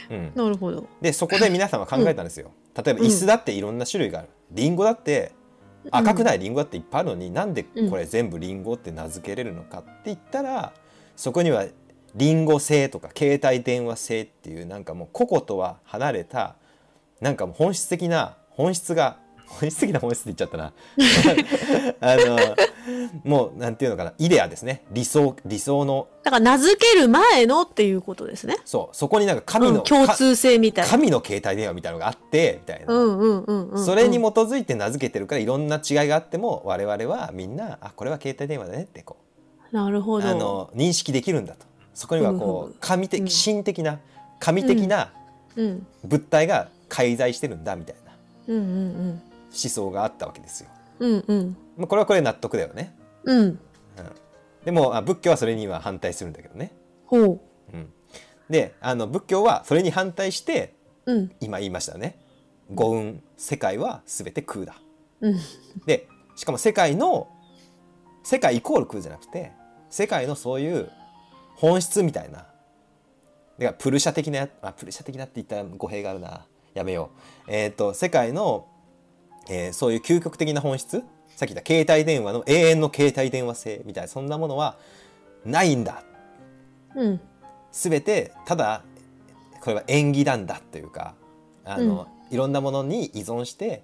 うん。なるほど。でそこで皆さんは考えたんですよ、例えば椅子だっていろんな種類がある。リンゴだって赤くないリンゴだっていっぱいあるのに、なんでこれ全部リンゴって名付けれるのかって言ったらそこにはリンゴ性とか携帯電話性っていうなんかもう個々とは離れたなんかもう本質的な本質が本質的な本質って言っちゃったな。<laughs> あのもうなんていうのかなイデアですね。理想理想の。だから名付ける前のっていうことですね。そう。そこになんか神の、うん、共通性みたいな。神の携帯電話みたいなのがあってみたいな、うんうんうんうん。それに基づいて名付けてるからいろんな違いがあっても我々はみんなあこれは携帯電話だねってこう。なるほど。あの認識できるんだと。そこにはうんこうんう神的、うん。神的な神的なうん。物体が介在してるんだみたいな。うんうん思想があったわけですよ。うんうん。これはこれ納得だよね。うん。でもあ仏教はそれには反対するんだけどね。ほう。うん、であの仏教はそれに反対してうん。今言いましたね。五運世界は全て空だ。うん。でしかも世界の世界イコール空じゃなくて世界のそういう本質みたいな。だからプルシャ的なやあプルシャ的なって言ったら語弊があるな。やめよう。えっ、と世界の、えーそういう究極的な本質？さっき言った携帯電話の永遠の携帯電話性みたいなそんなものはないんだ。うん。全てただこれは縁起なんだというかあの、いろんなものに依存して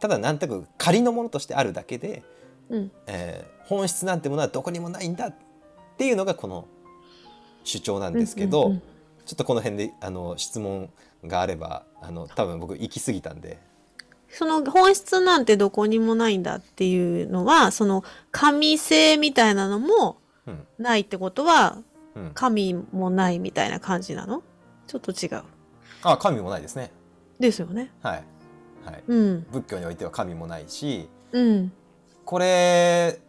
ただなんとなく仮のものとしてあるだけで、うん。えー本質なんてものはどこにもないんだっていうのがこの主張なんですけど、うんうん。ちょっとこの辺であの質問があればあの多分僕行き過ぎたんでその本質なんてどこにもないんだっていうのはその神性みたいなのもうん。ないってことはうん、神もないみたいな感じなの？ちょっと違う。あ神もないですね。ですよね。はい、はい、うん。仏教においては神もないしうん。これ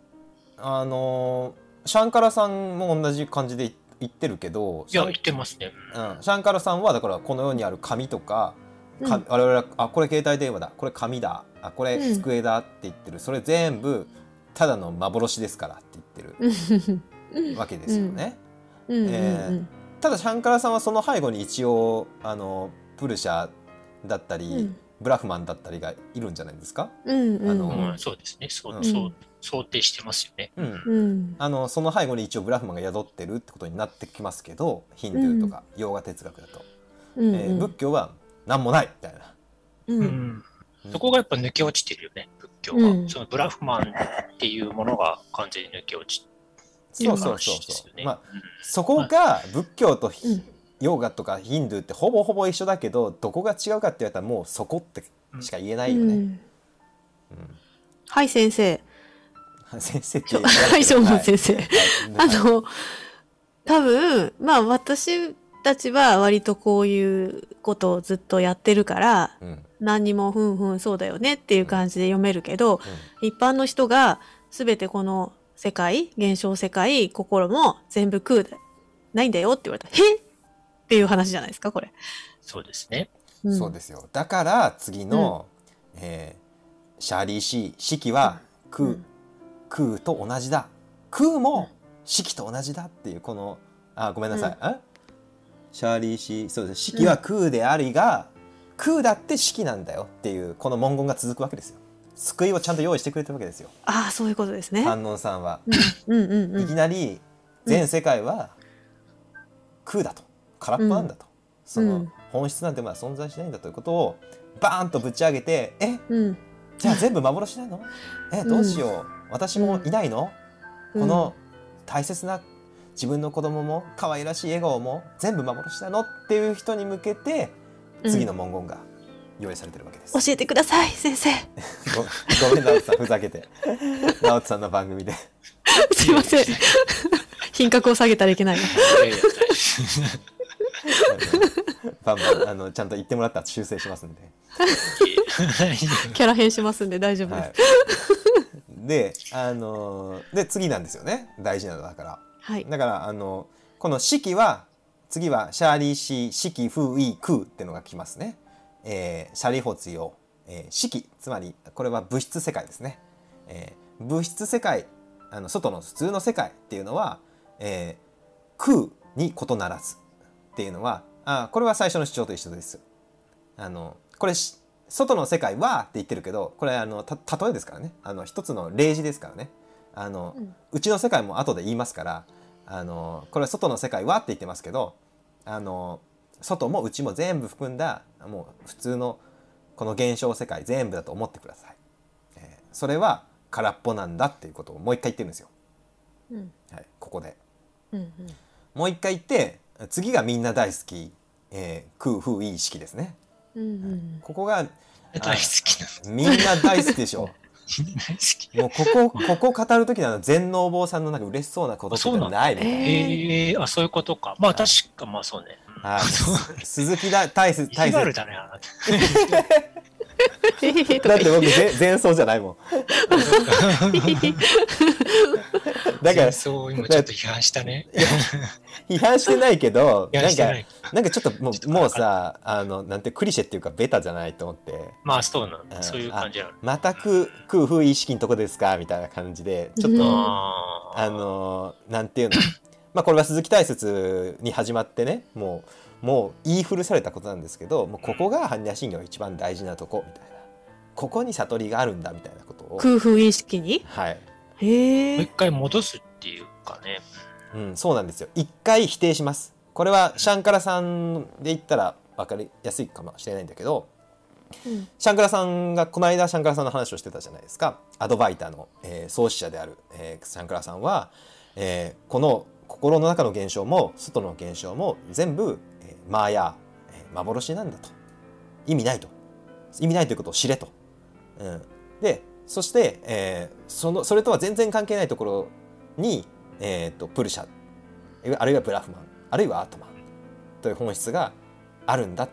あのシャンカラさんも同じ感じで言ってるけどいや、言ってますね。うん、シャンカラさんはだからこの世にある紙とか、かうん。我々はあこれ携帯電話だ。これ紙だ。あこれうん。机だ。って言ってる、それ全部ただの幻ですから。って言ってる。わけですよね。えーただシャンカラさんはその背後に一応あのプルシャだったり、うん。ブラフマンだったりがいるんじゃないですか、あのうん、そうですね。そう、うん。そう、想定してますよね。うん。うん。あのその背後に一応ブラフマンが宿ってるってことになってきますけどヒンドゥーとか洋画哲学だと、うん。えー仏教は何もないみたいな。ううんん。そこがやっぱ抜け落ちてるよね、仏教が。うんそのブラフマンっていうものが完全に抜け落ちてそうそうそう話ですよねそう。まあそこが仏教とひうんヨガとかヒンドゥーってほぼほぼ一緒だけどどこが違うかって言われたらもうそこってしか言えないよね。うんはい先生うん先生ってちょ言われてるはいそうも先生はいあの多分まあ私たちは割とこういうことをずっとやってるからうん。うん何にもふんふんそうだよねっていう感じで読めるけど、一般の人が全てこの世界現象世界心も全部空でないんだよって言われたら「へっ!」っていう話じゃないですかこれ。そうですね。ん。そうですよ。だから次の、えーシャーリーシー式は空、うん。空と同じだ。空も色と同じだっていうこのあごめんなさい、あシャーリーシーそうです式は空でありが、空だって式なんだよっていうこの文言が続くわけですよ。救いをちゃんと用意してくれてるわけですよ。ああそういうことですね。観音さんは、うんうんういきんなり全世界は空だと。空っぽなんだと、そのうん。本質なんてまだ存在しないんだということをバーンとぶち上げてえうん。じゃあ全部幻なの？えどうしよう、私もいないの、うん。この大切な自分の子供も可愛らしい笑顔も全部幻なの？っていう人に向けてうん次の文言が用意されてるわけです。教えてください先生。<laughs> ごごめん直人さんふざけて直人さんの番組で。<laughs> すいません。品格を下げたらいけない <laughs> バンバンあのちゃんと言ってもらったら修正しますんで。キャラ変しますんで大丈夫です。はい、であので次なんですよね大事なのだから。はい。だからあのこの式は次はシャーリーシー式風イ空っていうのが来ますね。えーシャリホツヨ、えー式つまりこれは物質世界ですね。えー物質世界あの外の普通の世界っていうのは、えー空に異ならずっていうのはあこれは最初の主張と一緒です。あのこれし外の世界はって言ってるけどこれあのた例えですからねあの一つの例示ですからねあの、うんうちの世界も後で言いますからあのこれは外の世界はって言ってますけどあの外も内も全部含んだもう普通のこの現象世界全部だと思ってください。えーそれは空っぽなんだっていうことをもう一回言ってるんですよ。うんはい、ここでうんうんもう一回言って次がみんな大好き、えー空風いい式ですね。うんうんここが大好きなみんな大好きでしょ。<laughs> もうここここ語る時のあの全能坊さんのなんか嬉しそうなことってないみたいな。えー、あ、そういうことか。まあ確か、まあそうね。はい、<laughs> 鈴木だ大切大切意地悪だね、あなた。<laughs> だって僕ぜ前奏じゃないもん。だからそう、今ちょっと批判したね。批判してないけど批なんかなんかちょっともうもうさあのなんてクリシェっていうかベタじゃないと思ってまあそうなんうんだ。そういう感じある。また空空風意識のとこですかみたいな感じでちょっと、うんあのなんていうの <coughs> まあこれは鈴木大説に始まってねもうもう言い古されたことなんですけどもうここが般若心経一番大事なとこみたいなここに悟りがあるんだみたいなことを。空風意識に？はい、へもうえ一。回戻すっていうかね。うん、そうなんですよ。一回否定します。これはシャンカラさんで言ったら分かりやすいかもしれないんだけどうん。シャンカラさんがこの間シャンカラさんの話をしてたじゃないですか。アドバイターの、えー創始者である、えーシャンカラさんは、えーこの心の中の現象も外の現象も全部、えーマーヤー、えー幻なんだと。意味ないと。意味ないということを知れと。ん、でそして、えーそのそれとは全然関係ないところに、えー、とプルシャあるいはブラフマン。あるいはアートマン。という本質があるんだ。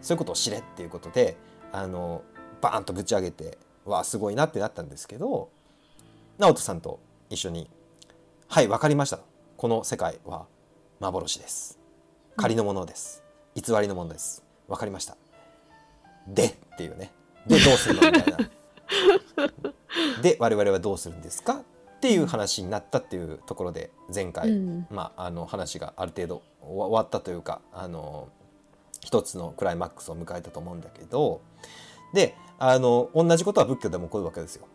そういうことを知れっていうことであのバーンとぶち上げてわあすごいなってなったんですけど直人さんと一緒に「はい分かりました。この世界は幻です。仮のものです。偽りのものです。分かりました」でっていうね。でどうするのみたいな <laughs> で我々はどうするんですか？っていう話になったっていうところで前回、うんまあ、あの話がある程度終わったというかあの一つのクライマックスを迎えたと思うんだけどであの同じことは仏教でも起こるわけですよ。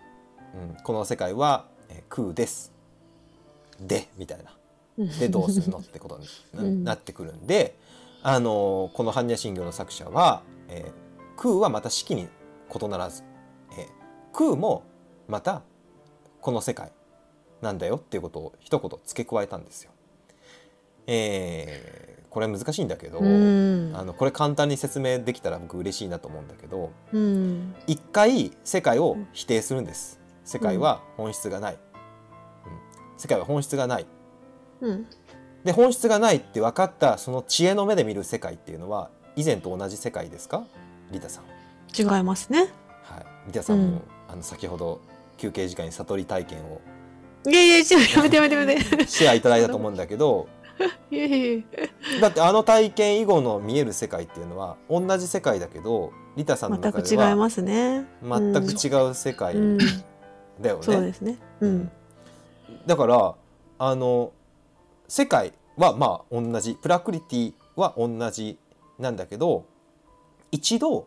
うん、この世界は、えー空です。でみたいな。でどうするのってことに <laughs> な,、ってくるんであのこの般若心経の作者は、えー空はまた四季に異ならず、えー空もまたこの世界なんだよっていうことを一言付け加えたんですよ。えーこれ難しいんだけど、うん。あのこれ簡単に説明できたら僕嬉しいなと思うんだけどうん。一回世界を否定するんです。世界は本質がない、うん。世界は本質がない。うん。で本質がないって分かったその知恵の目で見る世界っていうのは以前と同じ世界ですか？リタさん違いますね。はい。リタさんも、うん。あの先ほど休憩時間に悟り体験を。いやいや違うやめてやめてやめて。シェアいただいたと思うんだけど。<laughs> いやいやだってあの体験以後の見える世界っていうのは同じ世界だけどリタさんの全中ではく違いますね。全く違う世界うん、だよね。そうですね。うん。だからあの世界はまあ同じ。プラクリティは同じなんだけど一度うん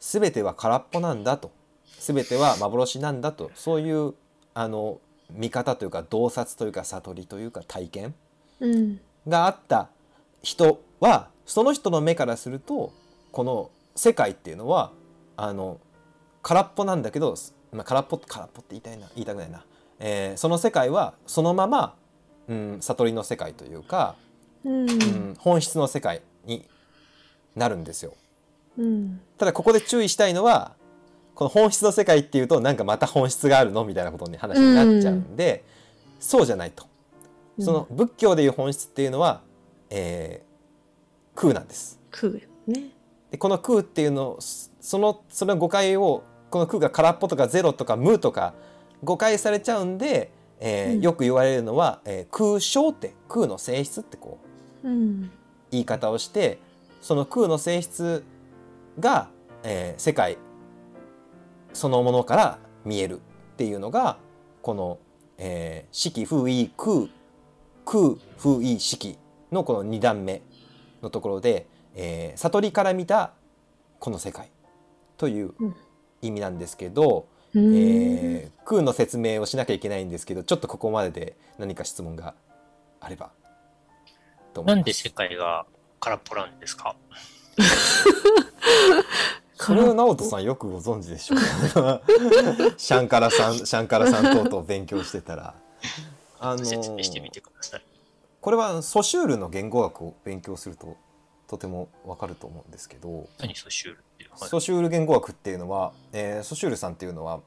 全ては空っぽなんだと。全ては幻なんだと。そういうあの見方というか洞察というか悟りというか体験うん。があった人はその人の目からするとこの世界っていうのはあの空っぽなんだけど、まあ、空っぽ空っぽって言いたいな言いたくないな、えーその世界はそのまま、うん、悟りの世界というか、うん。うん、本質の世界になるんですよ。うん。ただここで注意したいのはこの本質の世界っていうとなんかまた本質があるのみたいなことに話になっちゃうんで、そうじゃないと。その仏教でいう本質っていうのは、えー空なんです。空ね。でこの空っていうのそのその誤解をこの空が空っぽとかゼロとか無とか誤解されちゃうんで、えーうん。よく言われるのは、えー空性って空の性質ってこううん。言い方をしてその空の性質が、えー世界そのものから見えるっていうのがこの「えー四季風意空空風意四季」のこの2段目のところで、えー悟りから見たこの世界といううん。意味なんですけど、うん。えー空の説明をしなきゃいけないんですけどちょっとここまでで何か質問があればと思います。なんで世界が空っぽなんですか？<laughs> それを直人さんよくご存知でしょう <laughs> シャンカラさんシャンカラさん等々勉強してたら。あの説明してみてください。これはソシュールの言語学を勉強するととてもわかると思うんですけど。何ソシュールっていう？はい。ソシュール言語学っていうのは、えーソシュールさんっていうのは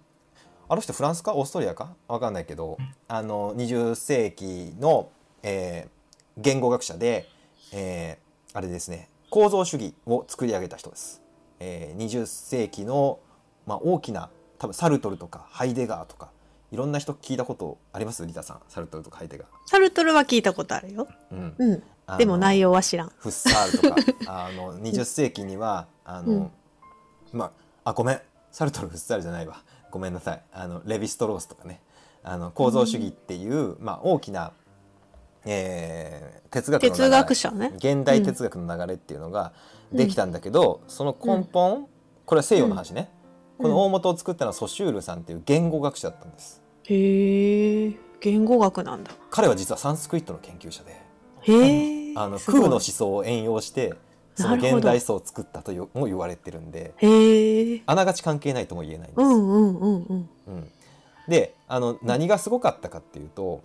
あの人フランスかオーストリアか？わかんないけど、あの20世紀の、えー言語学者で、えーあれですね構造主義を作り上げた人です。えー20世紀の、まあ、大きな多分サルトルとかハイデガーとかいろんな人聞いたことあります？リタさんサルトルとかハイデガサルトルは聞いたことあるよ。ー。うんうん。でも内容は知らん。フッサールとか <laughs> あの20世紀にはあの、うんまああごめんサルトルフッサールじゃないわごめんなさいあのレヴィストロースとかねあの構造主義っていう、まあ、大きな、えー哲学の流れ。哲学者ね。現代哲学の流れっていうのができたんだけど、その根本、これは西洋の話ね、うん。この大元を作ったのはソシュールさんっていう言語学者だったんです。へえ。言語学なんだ。彼は実はサンスクリットの研究者で。へえ。あの空の思想を援用してその現代思想を作ったとよも言われてるんで。へえ。あながち関係ないとも言えないんです。うんうんうんうん。うん。であの何がすごかったかっていうと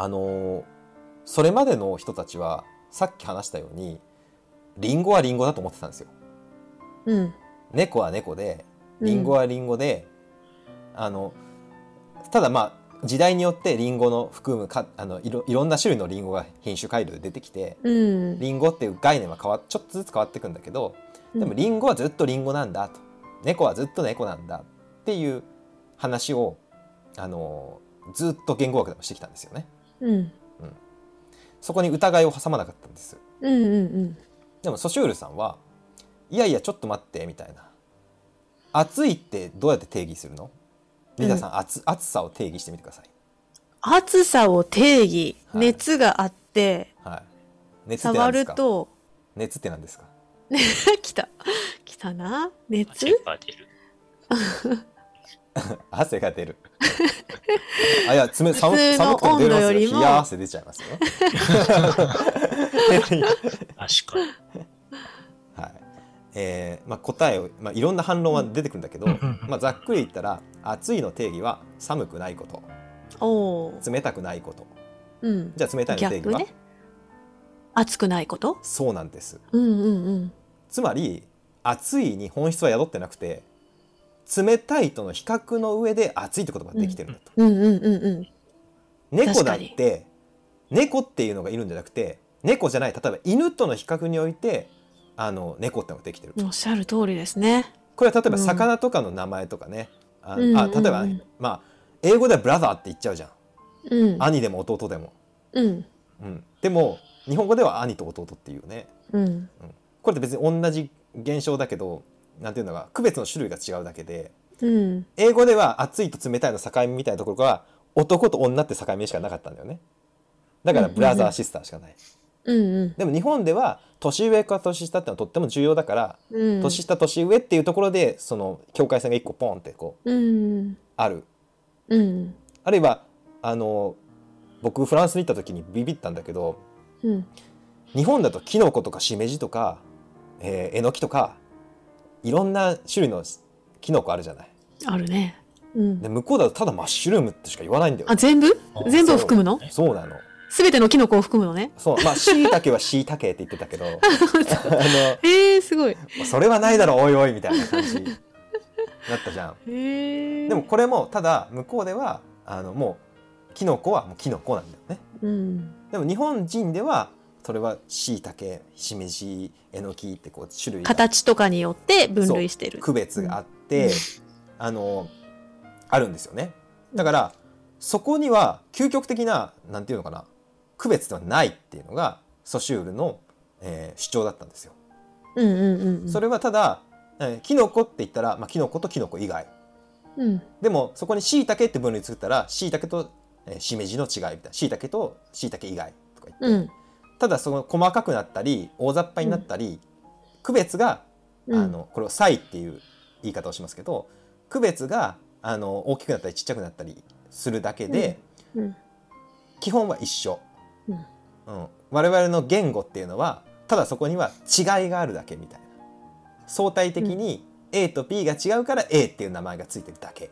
あのそれまでの人たちはさっき話したようにリンゴはリンゴだと思ってたんですよ。うん。猫は猫でリンゴはリンゴで、あのただまあ時代によってリンゴの含むかあのいろいろんな種類のリンゴが品種改良で出てきてうん。リンゴっていう概念は変わちょっとずつ変わっていくんだけどでもリンゴはずっとリンゴなんだと猫はずっと猫なんだっていう話をあのずっと言語学でもしてきたんですよね。うん。そこに疑いを挟まなかったんです。うんうんうん。でもソシュールさんはいやいやちょっと待ってみたいな暑いってどうやって定義するの？リーダーさん、暑暑さを定義してみてください。暑さを定義。はい熱があって、はい。熱って触ると、熱って何ですか？<laughs> 来た。来たな。熱？<laughs> <laughs> 汗が出る。あいや冷寒寒くても出ますよ。冷や汗出ちゃいますよ。確かに。はい。えーまあ、答えを、まあ、いろんな反論は出てくるんだけど、まあ、ざっくり言ったら暑いの定義は寒くないことおお。冷たくないことうん。じゃあ冷たいの定義は、逆ね。暑くないこと？そうなんですうんうんうん。つまり暑いに本質は宿ってなくて冷たいとの比較の上で暑いって言葉ができてるんだと、うんうんうんうん。猫だって猫っていうのがいるんじゃなくて猫じゃない例えば犬との比較においてあの猫ってのができてるおっしゃる通りですね。これは例えばうん。魚とかの名前とかね、あ例えば、まあ英語ではブラザーって言っちゃうじゃん。うん。兄でも弟でも、うん。うん、でも日本語では兄と弟っていうね。うん。これって別に同じ現象だけどなんていうのが区別の種類が違うだけでうん。英語では暑いと冷たいの境目みたいなところが男と女って境目しかなかったんだよねだからブラザーシスターしかない、うんうん。でも日本では年上か年下ってのはとっても重要だから、うん。年下年上っていうところでその境界線が一個ポンってこううん。あるうん。あるいはあの僕フランスに行った時にビビったんだけどうん。日本だとキノコとかしめじとか、えー、えのきとかいろんな種類のキノコあるじゃない？あるね。うんで。向こうだとただマッシュルームってしか言わないんだよあ、全部？あ全部を含むの？そうなのすべてのキノコを含むのね。そうまあしいたけはしいたけって言ってたけど <laughs> あへえ、すごい。のそれはないだろおいおいみたいな感じだったじゃん。<laughs> でも、これもただ向こうではあのもうキノコはもうキノコなんだよねうん。でも日本人ではそれはしいたけしめじえのきってこう種類が形とかによって分類してる。区別があって、あのあるんですよねだからそこには究極的ななんていうのかな区別ではないっていうのがソシュールの、えー主張だったんですよ。うんうんうんうん。それはただ、えーキノコって言ったら、まあ、キノコとキノコ以外うん。でもそこにしいたけって分類作ったらしいたけと、えーしめじの違いみたいなしいたけとしいたけ以外とか言って、うん。ただその細かくなったり大雑把になったり、区別がうん。あのこれを「差異」っていう言い方をしますけど区別があの大きくなったりちっちゃくなったりするだけで、うん。基本は一緒、うん。うん、我々の言語っていうのはただそこには違いがあるだけみたいな。相対的に A と B が違うから A っていう名前がついてるだけ。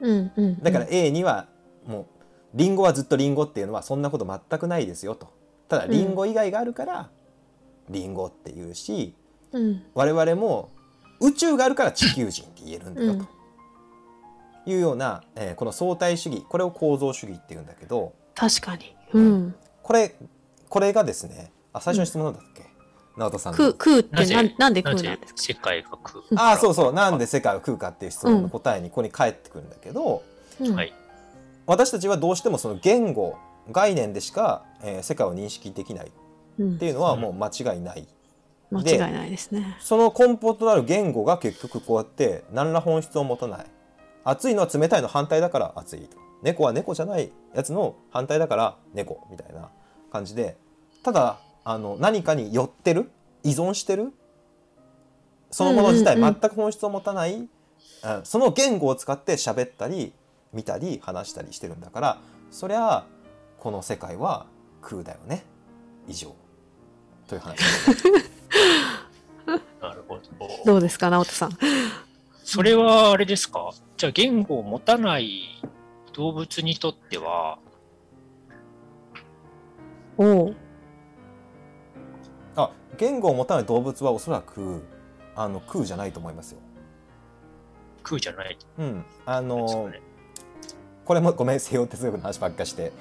うん。うん。だから A にはもうリンゴはずっとリンゴっていうのはそんなこと全くないですよとただリンゴ以外があるからリンゴっていうしうん。我々も宇宙があるから地球人って言えるんだよと、うん。いうような、えーこの相対主義これを構造主義っていうんだけど確かに。うん。これこれがですねあ最初の質問なんだっけ、直人さんの。空空ってなぜなんなんで空なんですか？世界が空。ああそうそう。なんで世界を食うかっていう質問の答えにここに返ってくるんだけど、うん。はい。私たちはどうしてもその言語概念でしか、えー世界を認識できない。っうん。ていうのはもう間違いない、間違いないですね。その根本となる言語が結局こうやって何ら本質を持たない。熱いのは冷たいの反対だから熱い猫は猫じゃないやつの反対だから猫みたいな感じで。ただあの何かに寄ってる依存してるそのもの自体うんうんうん。全く本質を持たない、あその言語を使って喋ったり見たり話したりしてるんだからそりゃあこの世界は空だよね以上という話。<laughs> なるほど。どうですか、直人さん？それはあれですか？じゃあ言語を持たない動物にとっては、おお。あ言語を持たない動物はおそらくあの空じゃないと思いますよ。空じゃないうん、あのね。これもごめん西洋哲学の話ばっかして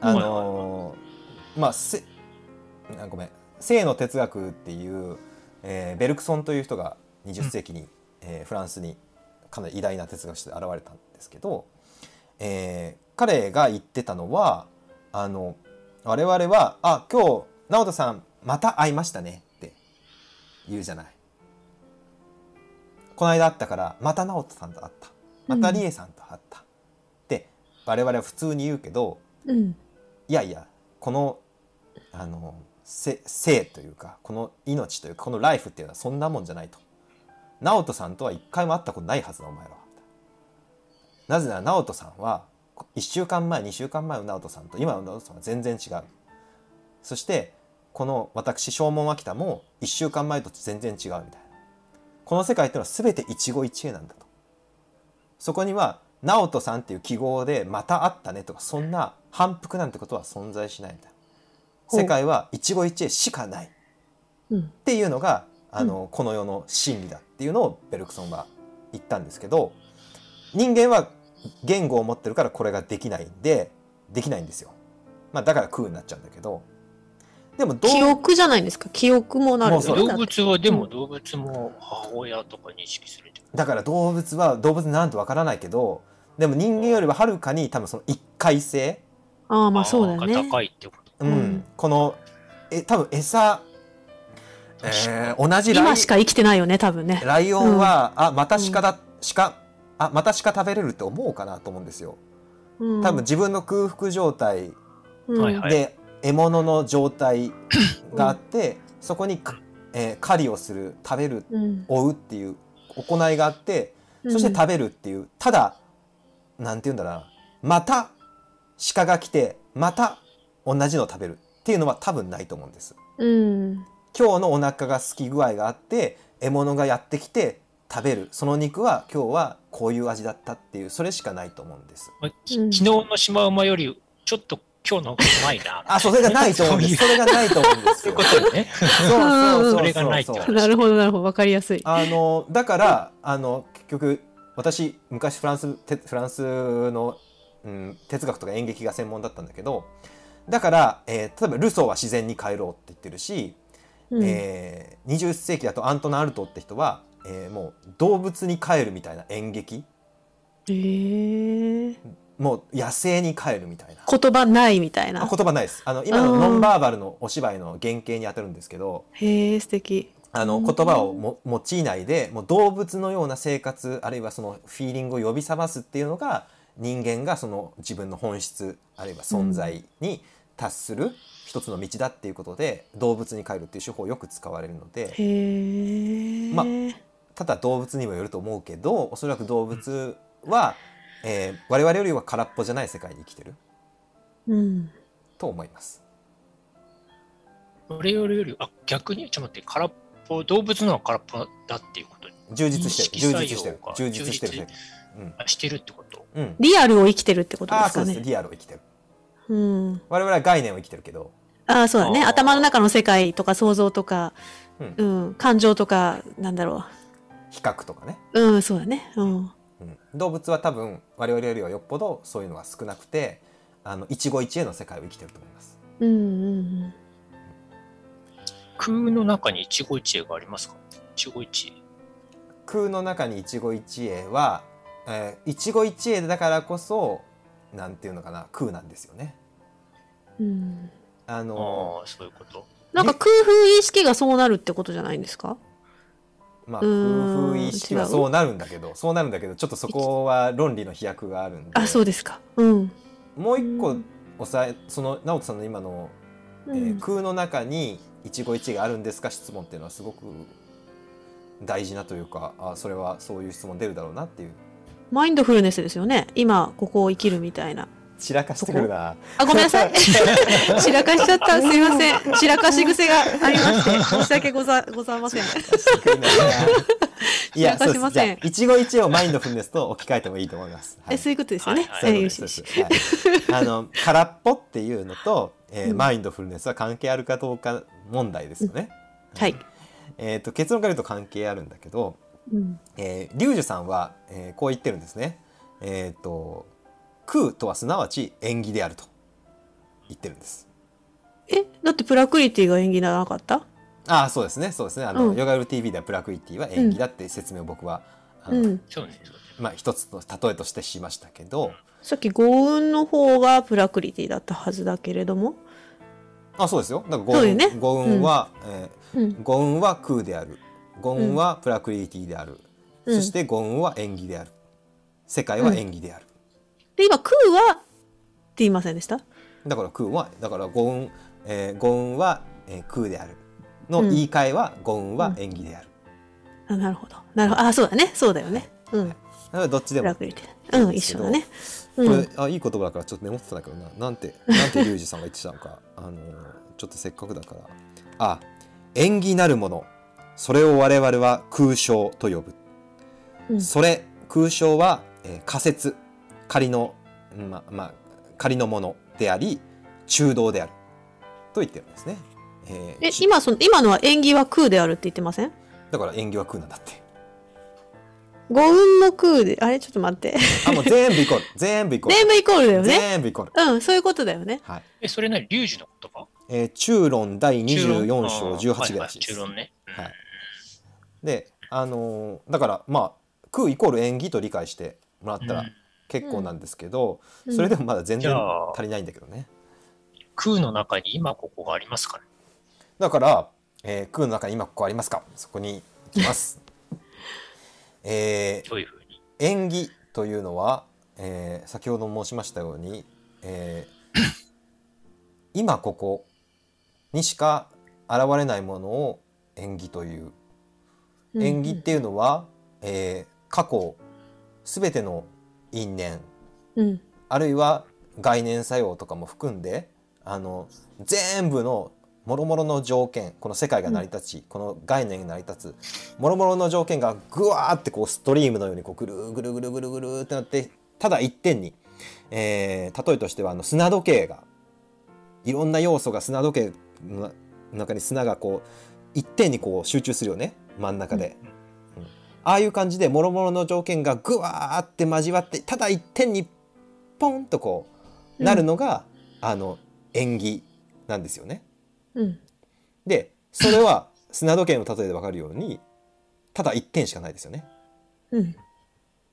あのまあせあごめん。西の哲学っていう、えーベルクソンという人が20世紀に、えーフランスにかなり偉大な哲学者で現れたんですけど、えー彼が言ってたのはあの我々は「あ今日直人さんまた会いましたね」って言うじゃない。この間会ったからまた直人さんと会った。また理恵さんと会った、って我々は普通に言うけどうん。いやいやこのあのせ生というかこの命というかこのライフっていうのはそんなもんじゃないと。直人さんとは一回も会ったことないはずだお前らは。なぜなら直人さんは1週間前2週間前の直人さんと今の直人さんは全然違う。そしてこの私正門秋田も1週間前と全然違うみたいな。この世界っていうのは全て一期一会なんだと。そこには直人さんっていう記号でまた会ったねとかそんな反復なんてことは存在しないみたいな。世界は一期一会しかない。っうん。ていうのがあの、この世の真理だっていうのをベルクソンは言ったんですけど人間は言語を持ってるからこれができないんでできないんですよ、まあ、だから空になっちゃうんだけど。でもどう記憶じゃないんですか？記憶もなる。もうそう。動物はでうん。も動物も母親とか認識するだから動物は動物なんとわからないけどでも人間よりははるかに多分その一回性。ああ、まあそうだよね。が高いってこと。うん。うん。このえ多分餌、えー同じライ今しか生きてないよね、多分ね。ライオンは、あまた鹿だ鹿あまた鹿食べれるって思うかなと思うんですよ。うん。多分自分の空腹状態で獲物の状態があって、そこにか、えー狩りをする食べるうん。追うっていう行いがあってそして食べるっていう、ただなんて言うんだろうな。また鹿が来てまた同じのを食べるっていうのは多分ないと思うんです。うん。今日のお腹が空き具合があって獲物がやってきて食べるその肉は今日はこういう味だったっていうそれしかないと思うんです。うん昨日のシマウマよりちょっと今日の方がうまいな。あそれがないと思うんです。それがないと思うんですそういうよ。ことよね。そうそうそうそうそれがないって話なるほど、なるほど。わかりやすい。あのだからあの結局私昔フランスてフランスの、うん、哲学とか演劇が専門だったんだけどだから、えー例えばルソーは自然に帰ろうって言ってるし、うんえー20世紀だとアントナ・アルトって人は、えーもう動物に帰るみたいな演劇へえ。もう野生に帰るみたいな。言葉ないみたいなあ。言葉ないですあの今のノンバーバルのお芝居の原型に当たるんですけどへえ、素敵。あのうん言葉をも用いないでもう動物のような生活あるいはそのフィーリングを呼び覚ますっていうのが人間がその自分の本質あるいは存在に達する一つの道だっていうことで動物に帰るっていう手法をよく使われるので。まただ動物にもよると思うけどおそらく動物は、えー我々よりは空っぽじゃない世界に生きてるうん。と思います。俺よりより、あ、逆に、ちょっと待って、空っぽ、動物のは空っぽだっていうこと充実してる充実してるが充実してるしてるってこと？うん、リアルを生きてるってことでああそうですすかね。リアルを生きてるうん。我々は概念を生きてるけどああ、そうだね。頭の中の世界とか想像とか、うんうん、感情とか、なんだろ比較とかね、う。うん、そうだね。うん。うん、うん、動物は多分我々よりはよっぽどそういうのが少なくてあの一期一会の世界を生きてると思います。うんうん空の中に一期一会がありますか？一期一会。空の中に一期一会は、えー一期一会だからこそなんていうのかな空なんですよね。うん。うんあのああ、そういうこと。なんか空風意識がそうなるってことじゃないんですか？まあ空風意識はそうなるんだけどそうなるんだけどちょっとそこは論理の飛躍があるんであそうですか。うん、もう一個うん抑えその直人さんの今の、えーうん。空の中に一期一会があるんですか？質問っていうのはすごく大事なというかあそれはそういう質問出るだろうなっていうマインドフルネスですよね。今ここを生きるみたいな。散らかしてくるな。あごめんなさい。<laughs> 散らかしちゃった。すいません。散らかし癖がありまして <laughs> 申し訳ござございません。いや、そうです。一期一会をマインドフルネスと置き換えてもいいと思います。<laughs> はい。えそういうことです。よね、はいそうよです。しそうあの空っぽっていうのと、えーうん。マインドフルネスは関係あるかどうか問題ですよね。はい、えっ、と結論から言うと関係あるんだけど、うん、えー、リュウジュさんは、えーこう言ってるんですね。えっ、と空とはすなわち縁起であると言ってるんです。えだってプラクリティが演技ならなかった？ああそうですね。そうですね。あの、うん。ヨガヨル TV ではプラクイティは縁起だって説明を僕は、あのうん。そうね。まあ一つの例えとしてしましたけど、さっき豪運の方がプラクリティだったはずだけれども。あそうですよ。だから五運,、ね。五運は、えうん。ー五運は空である五運はプラクリティである、うん。そして五運は縁起である。世界は縁起である、で今空はって言いませんでした？だから空はだから五運、えー、五運は、えー空である。のうん。言い換えは五運は縁起である、あなるほど。なるほど。あそうだね。そうだよね。うん。だからどっちでも。プラクリティうん一緒だね。これ、うんあいい言葉だからちょっとメモってたんだけどな。なんてなんてリュウジさんが言ってたのか。あのちょっとせっかくだから。あ縁起なるものそれを我々は空想と呼ぶ、うん。それ空想は、えー仮説。仮のままあ仮のものであり中道である。と言ってるんですね、えーちえ今その今のは縁起は空であるって言ってません？だから縁起は空なんだって。五運も空であれ？ちょっと待って。あもう <laughs> 全部イコール全部イコール。全部イコールだよね。全部イコール。うんそういうことだよね。はい。え、それなり、リュウジの言葉？えー中論第24章18中論ぐらしい。です、中論ね。うん。はい、であのーだからまあ空イコール縁起と理解してもらったらうん。結構なんですけど、うん。それでもまだ全然足りないんだけどね。空の中に今ここがありますかね？だから、えー空の中に今ここありますか？そこに行きます、<laughs> えーどういうふうに？縁起というのは、えー先ほど申しましたように、えー今ここにしか現れないものを縁起といううん縁起っていうのは、えー過去すべての因縁うん。あるいは概念作用とかも含んであの全部の諸々の条件この世界が成り立ち、この概念が成り立つ諸々の条件がぐわーってこうストリームのようにこうぐるぐるぐるぐるぐるってなってただ一点に、えー例えとしてはあの砂時計がいろんな要素が砂時計の中に砂がこう一点にこう集中するよね。真ん中で。うんああいう感じで諸々の条件がぐわーって交わってただ一点にポンとこうなるのが、あの縁起なんですよね。うん。でそれは砂時計の例えで分かるようにただ一点しかないですよね。うん。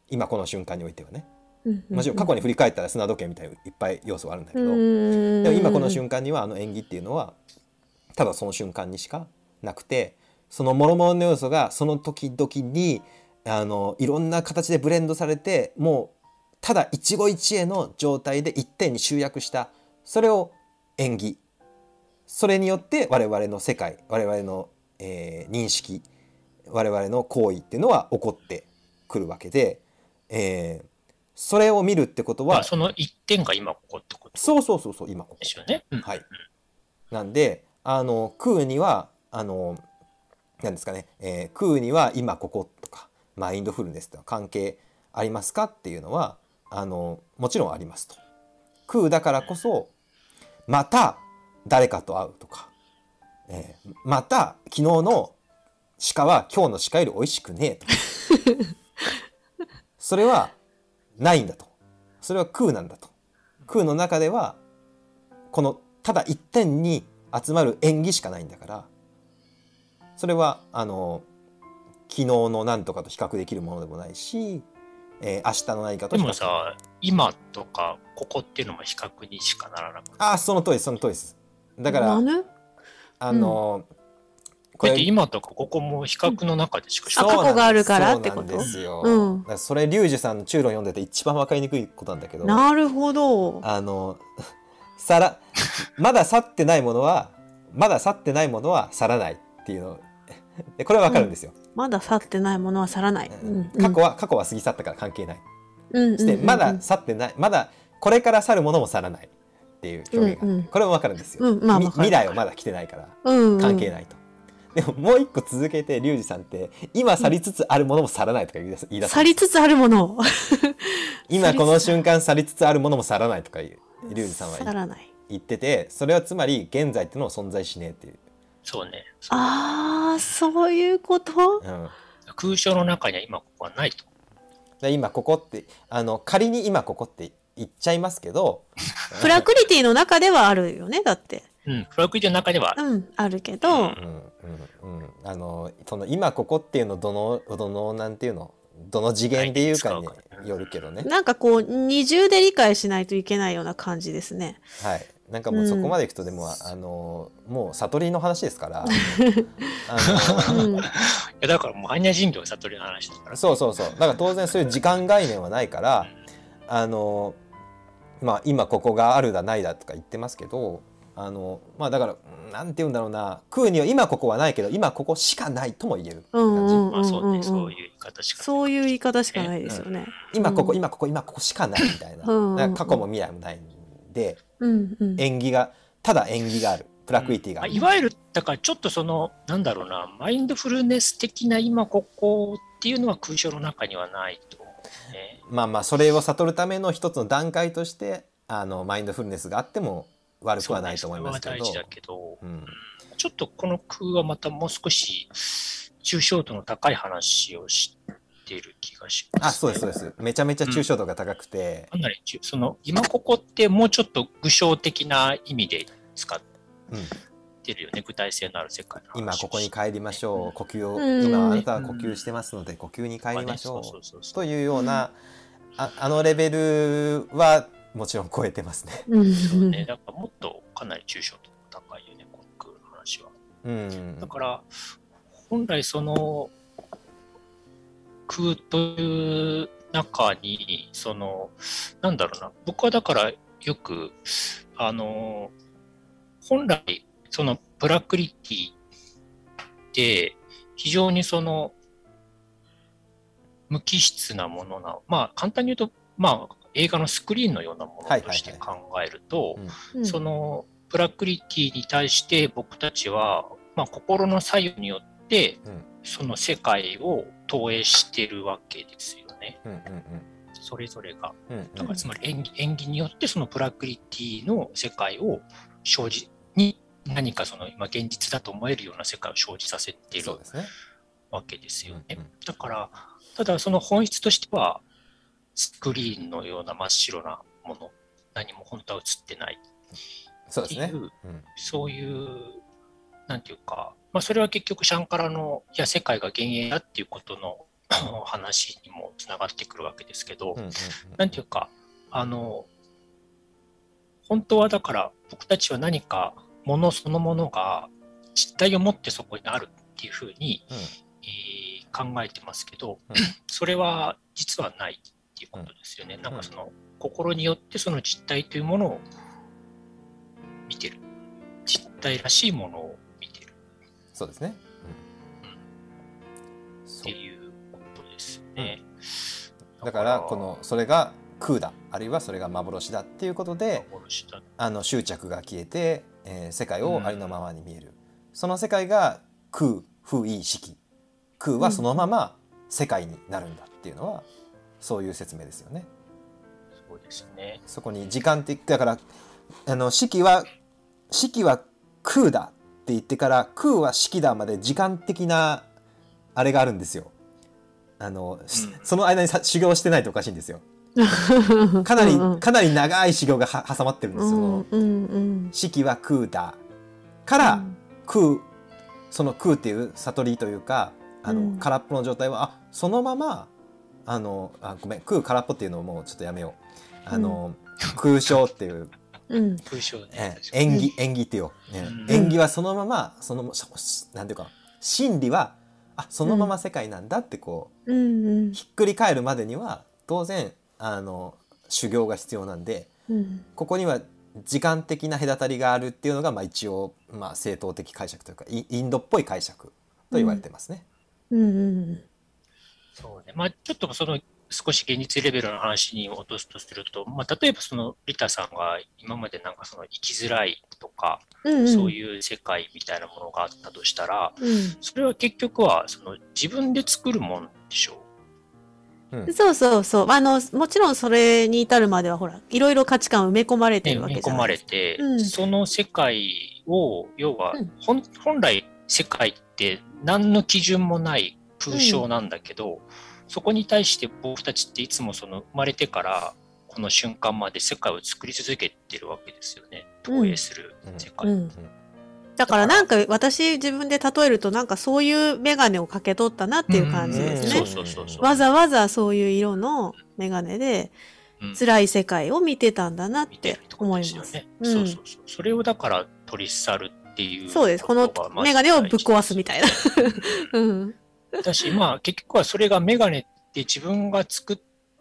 今この瞬間においてはね。うんもちろん。過去に振り返ったら砂時計みたいにいっぱい要素があるんだけど、うん。でも今この瞬間にはあの縁起っていうのはただその瞬間にしかなくてその諸々の要素がその時々にあのいろんな形でブレンドされてもうただ一期一会の状態で一点に集約したそれを縁起それによって我々の世界我々の、えー認識我々の行為っていうのは起こってくるわけで、えーそれを見るってことはまあ、その一点が今ここってこと？そうそうそうそう今ここですよね。うんはい。なんで、あの空にはあのなんですかね、えー空には今こことかマインドフルネスとは関係ありますかっていうのはあのもちろんありますと。空だからこそまた誰かと会うとか、えーまた昨日の鹿は今日の鹿より美味しくねえとか。<laughs> それはないんだとそれは空なんだと空の中ではこのただ一点に集まる縁起しかないんだからそれはあの昨日の何とかと比較できるものでもないし、えー明日の何かとで比較。もさ、今とかここっていうのも比較にしかならなくて。あその通りその通りです。だからあの、こだって今とかここも比較の中でしか比較あ過去があるからってこと？そうなんですよ、うん。それリュウジさんの中論読んでて一番わかりにくいことなんだけどなるほど。あのさらまだ去ってないものはまだ去ってないものは去らないっていうの <laughs> でこれはわかるんですよ、まだ去ってないものは去らない。うん。過去は過去は過ぎ去ったから関係ない、うんしてまだうん去ってない。まだこれから去るものも去らない。っていう表現が、うんうん。これもわかるんですよ、うん。まあ未来はまだ来てないから。うんうん。関係ないと。でももう一個続けてリュウジさんって今去りつつあるものも去らないとか言い出す言い出す去りつつあるもの。<laughs> 今この瞬間去りつつあるものも去らないとか言うリュウジさんは。言っててそれはつまり現在っていうのは存在しねえっていう、そうね。ああ、そういうこと？うん、空想の中には今ここはないと。で今ここってあの仮に今ここって言っちゃいますけど <laughs> プラクリティの中ではあるよね、だって。うん。フラグリティの中では、うん、あるけど、うんうんうんあのその今ここっていうのどのどのなんていうの？どの次元で言うかによるけどねなんかこう、二重で理解しないといけないような感じですね。はいなんかもうそこまでいくとでも、あのもう悟りの話ですから。<laughs> あのうん。いやだからもう般若心経悟りの話ですから。そうそうそう。だから当然そういう時間概念はないからあのまあ今ここがあるだないだとか言ってますけどあのまあだからうんなんて言うんだろうな。空には今ここはないけど今ここしかないとも言えるそういう言い方しか。そういう言い方しかないですよね。今ここ、うん。今ここ今ここしかないみたいな。過去も未来もないんでうんうん。縁起がただ縁起がある。プラクリティがある、まあいわゆる、だからちょっとその、なんだろうな、マインドフルネス的な今ここっていうのは空想の中にはないとね。まあまあそれを悟るための一つの段階としてあのマインドフルネスがあっても悪くはないと思いますけど。だけど、うん。ちょっとこの空はまたもう少し抽象度の高い話をしている気がします、あそうですそうです。めちゃめちゃ抽象度が高くて、かなり中その今ここってもうちょっと具象的な意味で使っうんてるよね。具体性のある世界の話。を今ここに帰りましょう。呼吸をうん。今あなたは呼吸してますので呼吸に帰りましょそうというようなああのレベルはもちろん超えてますね。うんそうね、だからもっとかなり抽象度が高いよねこの話は。うん。だから本来その空という中にそのなんだろうな僕はだからよくあの本来そのブラクリティって非常にその無機質なものなまあ簡単に言うとまあ映画のスクリーンのようなものとして考えると、うん。そのプラクリティに対して僕たちは、まあ、心の作用によってうん。その世界を投影してるわけですよね。うんうんそれぞれが。うんうんだからつまり演技演技によってそのプラクリティの世界を生じに何かその今現実だと思えるような世界を生じさせている。わけですよね。うんうんだからただその本質としてはスクリーンのような真っ白なもの何も本当は映ってないそうですね。っていううんそういう、なんていうか、まあ、それは結局シャンカラの、いや、世界が幻影だっていうことの <coughs> 話にもつながってくるわけですけど、うんうんうんなんていうか、あの、本当はだから僕たちは何かものそのものが実体を持ってそこにあるっていうふうに、うんえー考えてますけど、うん <coughs> それは実はないっていうことですよね。なんかその心によってその実体というものを見てる。実体らしいものをそうですね。うんっていうことですよね。だからこのそれが空だあるいはそれが幻だっていうことであの執着が消えて、えー世界をありのままに見える、その世界が空風意識空はそのまま世界になるんだっていうのは、そういう説明ですよね。そうですね。そこに時間的だからあの式は式は空だって言ってから空は式だまで時間的なあれがあるんですよ。あの、その間にさ修行してないとおかしいんですよ。<laughs> かなり、かなり長い修行がは挟まってるんですよ。うんうんうん。四季は空だ。から、空その空っていう悟りというかあの、うん。空っぽの状態はあそのままあのあごめん空空っぽっていうのをもうちょっとやめよう。あの、空想っていう、うん。空想ね。縁起縁起ってよ、ねうん。縁起はそのままそのなんていうか真理はあそのまま世界なんだってこう、うん。うんひっくり返るまでには当然あの修行が必要なんでうん。ここには時間的な隔たりがあるっていうのが、まあ、一応、まあ、正当的解釈というかイインドっぽい解釈と言われてますね。うんうん。そうね。まあ、ちょっとその、少し現実レベルの話に落とすとすると、まあ、例えばその、リタさんが今までなんかその、生きづらいとか、うんそういう世界みたいなものがあったとしたら、うん。それは結局は、その、自分で作るもんでしょう？ん。そうそうそう。あの、もちろんそれに至るまでは、ほら、いろいろ価値観埋め込まれてるわ埋め込まけじゃないですか。れて、うん。その世界を、要はうん、本本来世界って何の基準もない空想なんだけど、そこに対して僕たちっていつもその生まれてからこの瞬間まで世界を作り続けてるわけですよね。投影する世界。うんだからなんか私自分で例えるとなんかそういうメガネをかけ取ったなっていう感じですねわざわざそういう色のメガネでうん辛い世界を見てたんだなって思います。ね。うんそうそうそう。それをだから取り去るっていうそうです。このとがまずメガネをぶっ壊すみたいな。<laughs> うん。だし、まあ結局はそれがメガネって自分が作っ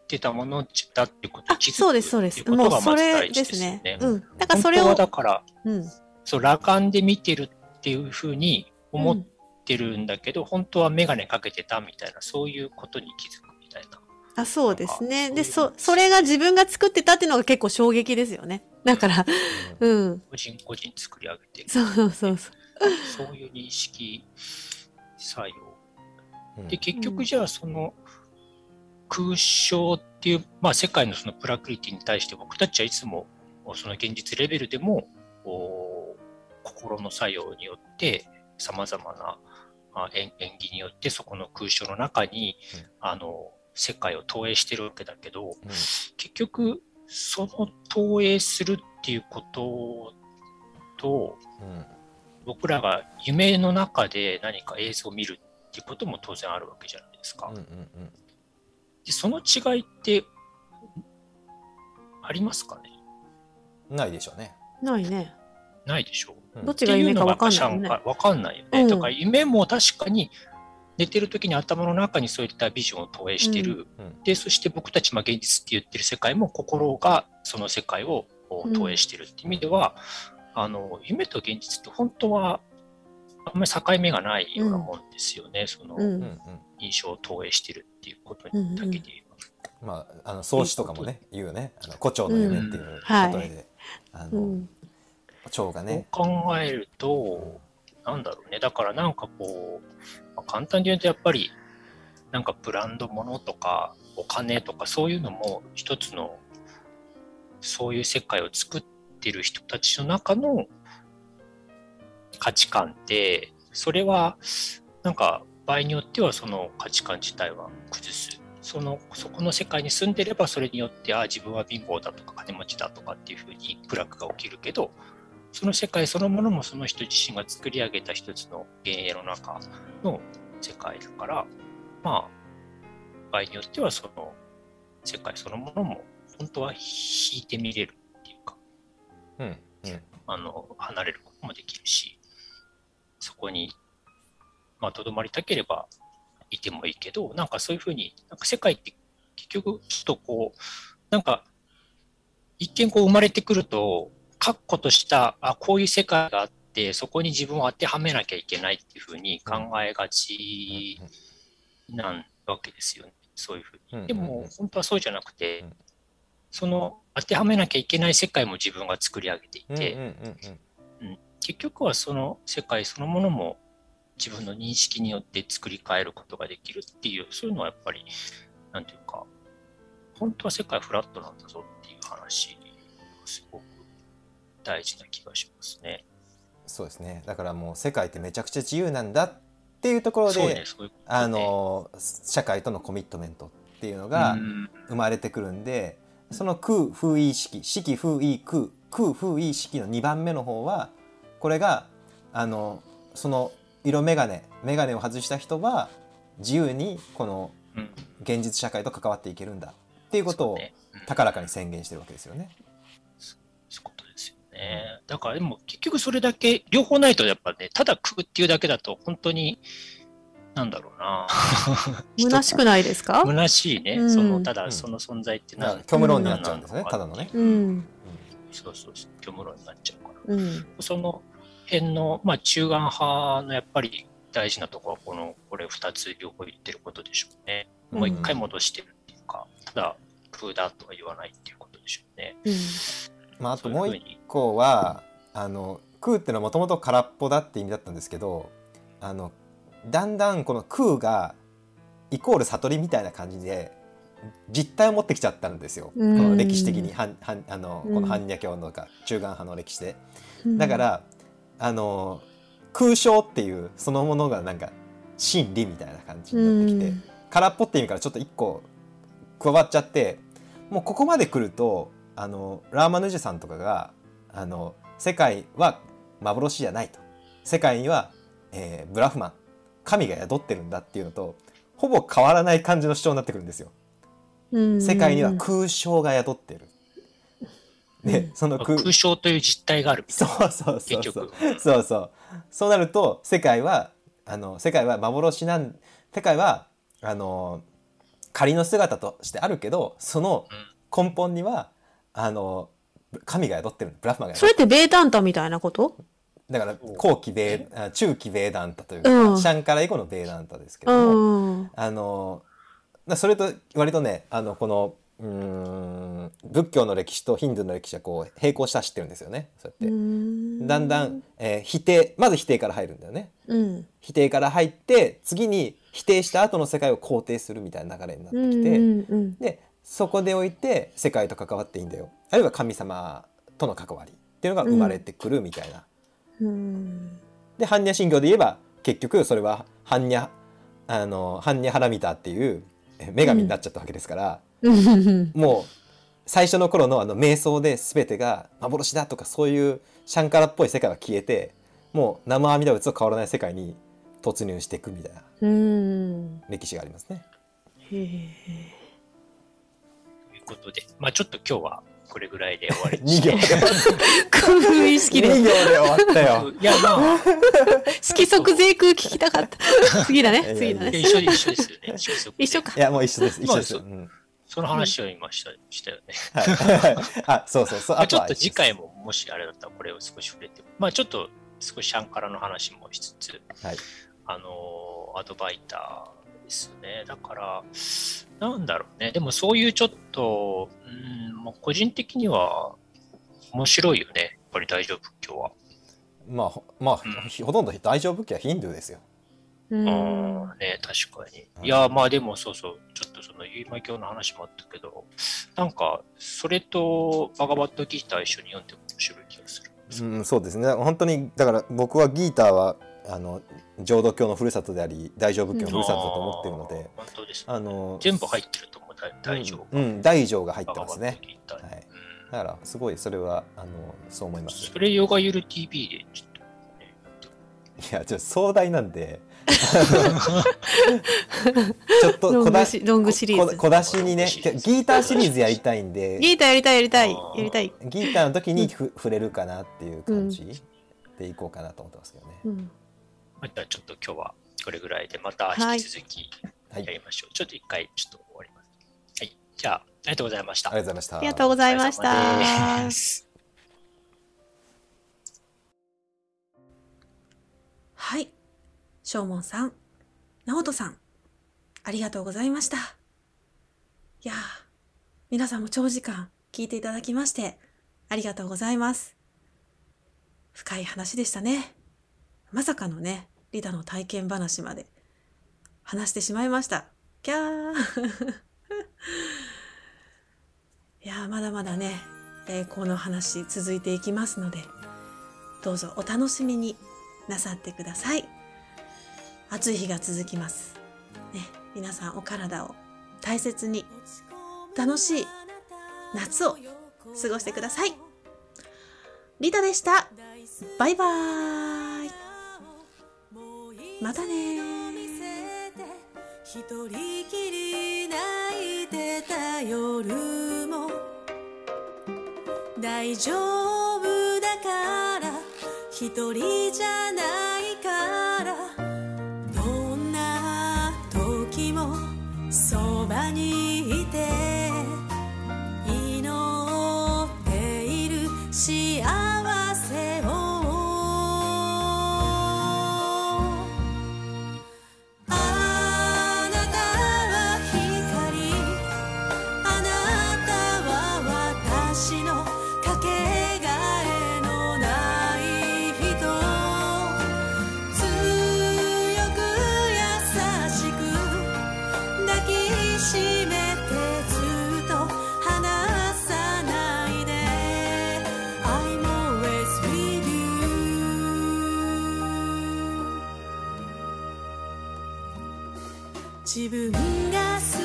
てたものだってこと気づくそうです、そうです。もうそれですね。ようん。だからそれをだから、うん。そう、裸眼で見てるっていうふうに思ってるんだけど、本当はメガネかけてたみたいな、そういうことに気づくみたいな。あ、そうですね。で、そそ、それが自分が作ってたっていうのが結構衝撃ですよね。だから、うん。個人個人作り上げてる。そうそうそうそう。そういう認識作用。うん。で、結局じゃあその空想っていう、まあ世界のそのプラクリティに対して僕たちはいつもその現実レベルでもお心の作用によって様々なあ演演技によってそこの空想の中に、うん。あの世界を投影してるわけだけど、うん。結局その投影するっていうこととうん。僕らが夢の中で何か映像を見るっていうことも当然あるわけじゃないですか。うんうんでその違いってありますかね？うんないでしょうね。ないね。ないでしょううんどっちが夢かわかんないよねっていうのがやっぱわかんないよね。うんだから夢も確かに寝てる時に頭の中にそういったビジョンを投影してる。うんで、そして僕たち、まあ、現実って言ってる世界も心がその世界を投影してるっていう意味では、あの、夢と現実って本当はあんまり境目がないようなもんですよね。その印象を投影してるっていうことにだけで言えば。うんまああの創始とかもね言うね。あの胡蝶の夢っていうはい例えで、あのうん。蝶がね。そう考えると、なんだろうね。だからなんかこう、まあ簡単に言うとやっぱり、なんかブランド物とかお金とかそういうのも一つの、そういう世界を作ってる人たちの中の価値観って、それはなんか場合によってはその価値観自体は崩す。その、そこの世界に住んでればそれによって、ああ、自分は貧乏だとか金持ちだとかっていうふうに部落が起きるけど、その世界そのものもその人自身が作り上げた一つの幻影の中の世界だから、まあ、場合によってはその世界そのものも本当は引いてみれるっていうか、うんうんあの、離れることもできるし、そこに、まあ、とどまりたければいてもいいけど、なんかそういうふうに、なんか世界って結局ちょっとこう、なんか、一見こう生まれてくると、確固とした、あ、こういう世界があって、そこに自分を当てはめなきゃいけないっていうふうに考えがちなんわけですよね。そういうふううん。に。でも、本当はそうじゃなくてうん、その当てはめなきゃいけない世界も自分が作り上げていて、うん結局はその世界そのものも自分の認識によって作り変えることができるっていう、そういうのはやっぱり、なんていうか、本当は世界フラットなんだぞっていう話がすごく大事な気がしますね。そうですね。だからもう世界ってめちゃくちゃ自由なんだっっていうところで、あの社会とのコミットメントっていうのがうん。生まれてくるんで、その空風意識式風意空空風意識の2番目の方はこれがあのその色眼鏡眼鏡を外した人は自由にこのうん現実社会と関わっていけるんだっていうことを高らかに宣言してるわけですよね。そういうことですよね。だからでも結局それだけ、両方ないとやっぱね、ただ食うっていうだけだと本当に、なんだろうな。<laughs> 虚しくないですか？虚しいね。うんその、ただその存在ってだから何虚無論になっちゃうんですねうんただのね。うん。そうそうそう、虚無論になっちゃうから。うん。その辺の、まあ中眼派のやっぱり大事なところは、この、これ二つ両方言ってることでしょうね。もう一回戻してるっていうか、ただ空だとは言わないっていうことでしょうね。うん。まあ、あともう一そういうふうに個はあの空っていうのはもともと空っぽだって意味だったんですけどあのだんだんこの空がイコール悟りみたいな感じで実体を持ってきちゃったんですよ、うん。この歴史的に。はんはんあのうん。この般若教のか中眼派の歴史で。うん。だか、らあの空想っていうそのものがなんか真理みたいな感じになってきて、うん。空っぽって意味からちょっと一個加わっちゃってもうここまで来るとあのラーマヌジュさんとかがあの世界は幻じゃないと。世界には、えーブラフマン神が宿ってるんだっていうのとほぼ変わらない感じの主張になってくるんですよ。うん世界には空想が宿ってる。でその空空想という実態がある。みたそいうな。そうそう。結そう局。そうそう。そうなると世界はあの世界は幻なん世界はあの仮の姿としてあるけどその根本にはあの神が宿ってる。ブラフマが宿ってそれってベータンタみたいなこと？るだから後期ベ中期ベーダンタというか、うん。シャンカラ以降のベーダンタですけうども、ん。あのだそれと割とねあのこのうーん仏教の歴史とヒンドゥーの歴史はこう並行した知ってるんですよねそうやって。だんだん、えー否定まず否定から入るんだよねうん。否定から入って次に否定した後の世界を肯定するみたいな流れになってうん。きて、うんうん。でそこでおいて世界と関わっていいんだよあるいは神様との関わりっていうのが生まれてくるみたいな。うん。で般若心経で言えば結局それは般若あの般若ハラミタっていうえ女神になっちゃったわけですから、うん。もう最初の頃のあの瞑想で全てが幻だとかそういうシャンカラっぽい世界は消えてもう生阿弥陀仏と変わらない世界に突入していくみたいなうん。歴史がありますね。ということで、まあちょっと今日はこれぐらいで終わりに2し <laughs> て行で終わった空風意識2行で。で終わったよ。いや、まあ、色即税空聞きたかった。<laughs> 次だね。次だね。一緒で <laughs> 一緒ですよね。一緒ですよ一緒かい。やもう一緒です一緒です。その話を今したしたよね。はい、あそうそうそうちょっと次回ももしあれだったらこれを少し触れて、まあちょっと少しシャンカラの話もしつつ、はいあのーアドバイターですね。だから、なんだろうね。でもそういうちょっと、うん、もう個人的には面白いよね。やっぱり大乗仏教は。まあほまあ、うんほとんど大乗仏教はヒンドゥーですよ。うん。ああね、確かにう。んいや、まあでもそうそう、ちょっとその、ユーマ教の話もあったけど、なんか、それとバガバットギーター一緒に読んでも面白い気がする。うん、そうですね本当にだから僕はギーターはあの浄土教のふるさとであり大乗仏教のふるさとだと思ってるので、あー本当です、ね。あの全部入ってると思う、大大丈夫。うん、うん大乗が入ってますねはいうんだからすごいそれはあのそう思いますそれヨガゆる TV でちょっと、ね、いやちょっと壮大なんで <laughs> ちょっと小出グシロングシリーズ。小小出しにねギーターシリーズやりたいんでギーターやりたいやりたいやりたい。ギーターの時にふ触れるかなっていう感じでいこうかなと思ってますけどね。うん。まあじゃあちょっと今日はこれぐらいでまたはい引き続きはい、やりましょう。ちょっと一回ちょっと終わります。はい。じゃあ、ありがとうございました。ありがとうございました。ありがとうございましたはい。正門さん、直人さん、ありがとうございました。いやー、皆さんも長時間聞いていただきまして、ありがとうございます。深い話でしたね。まさかのね、リタの体験話まで話してしまいました。キャー <laughs> いやまだまだね、えー、この話続いていきますので、どうぞお楽しみになさってください。暑い日が続きます。ね、皆さんお体を大切に楽しい夏を過ごしてください。リタでした。バイバーイ。またね。一人きり泣いてた夜も。大丈夫だから。一人じゃないから。どんな時もそばに自分が好き。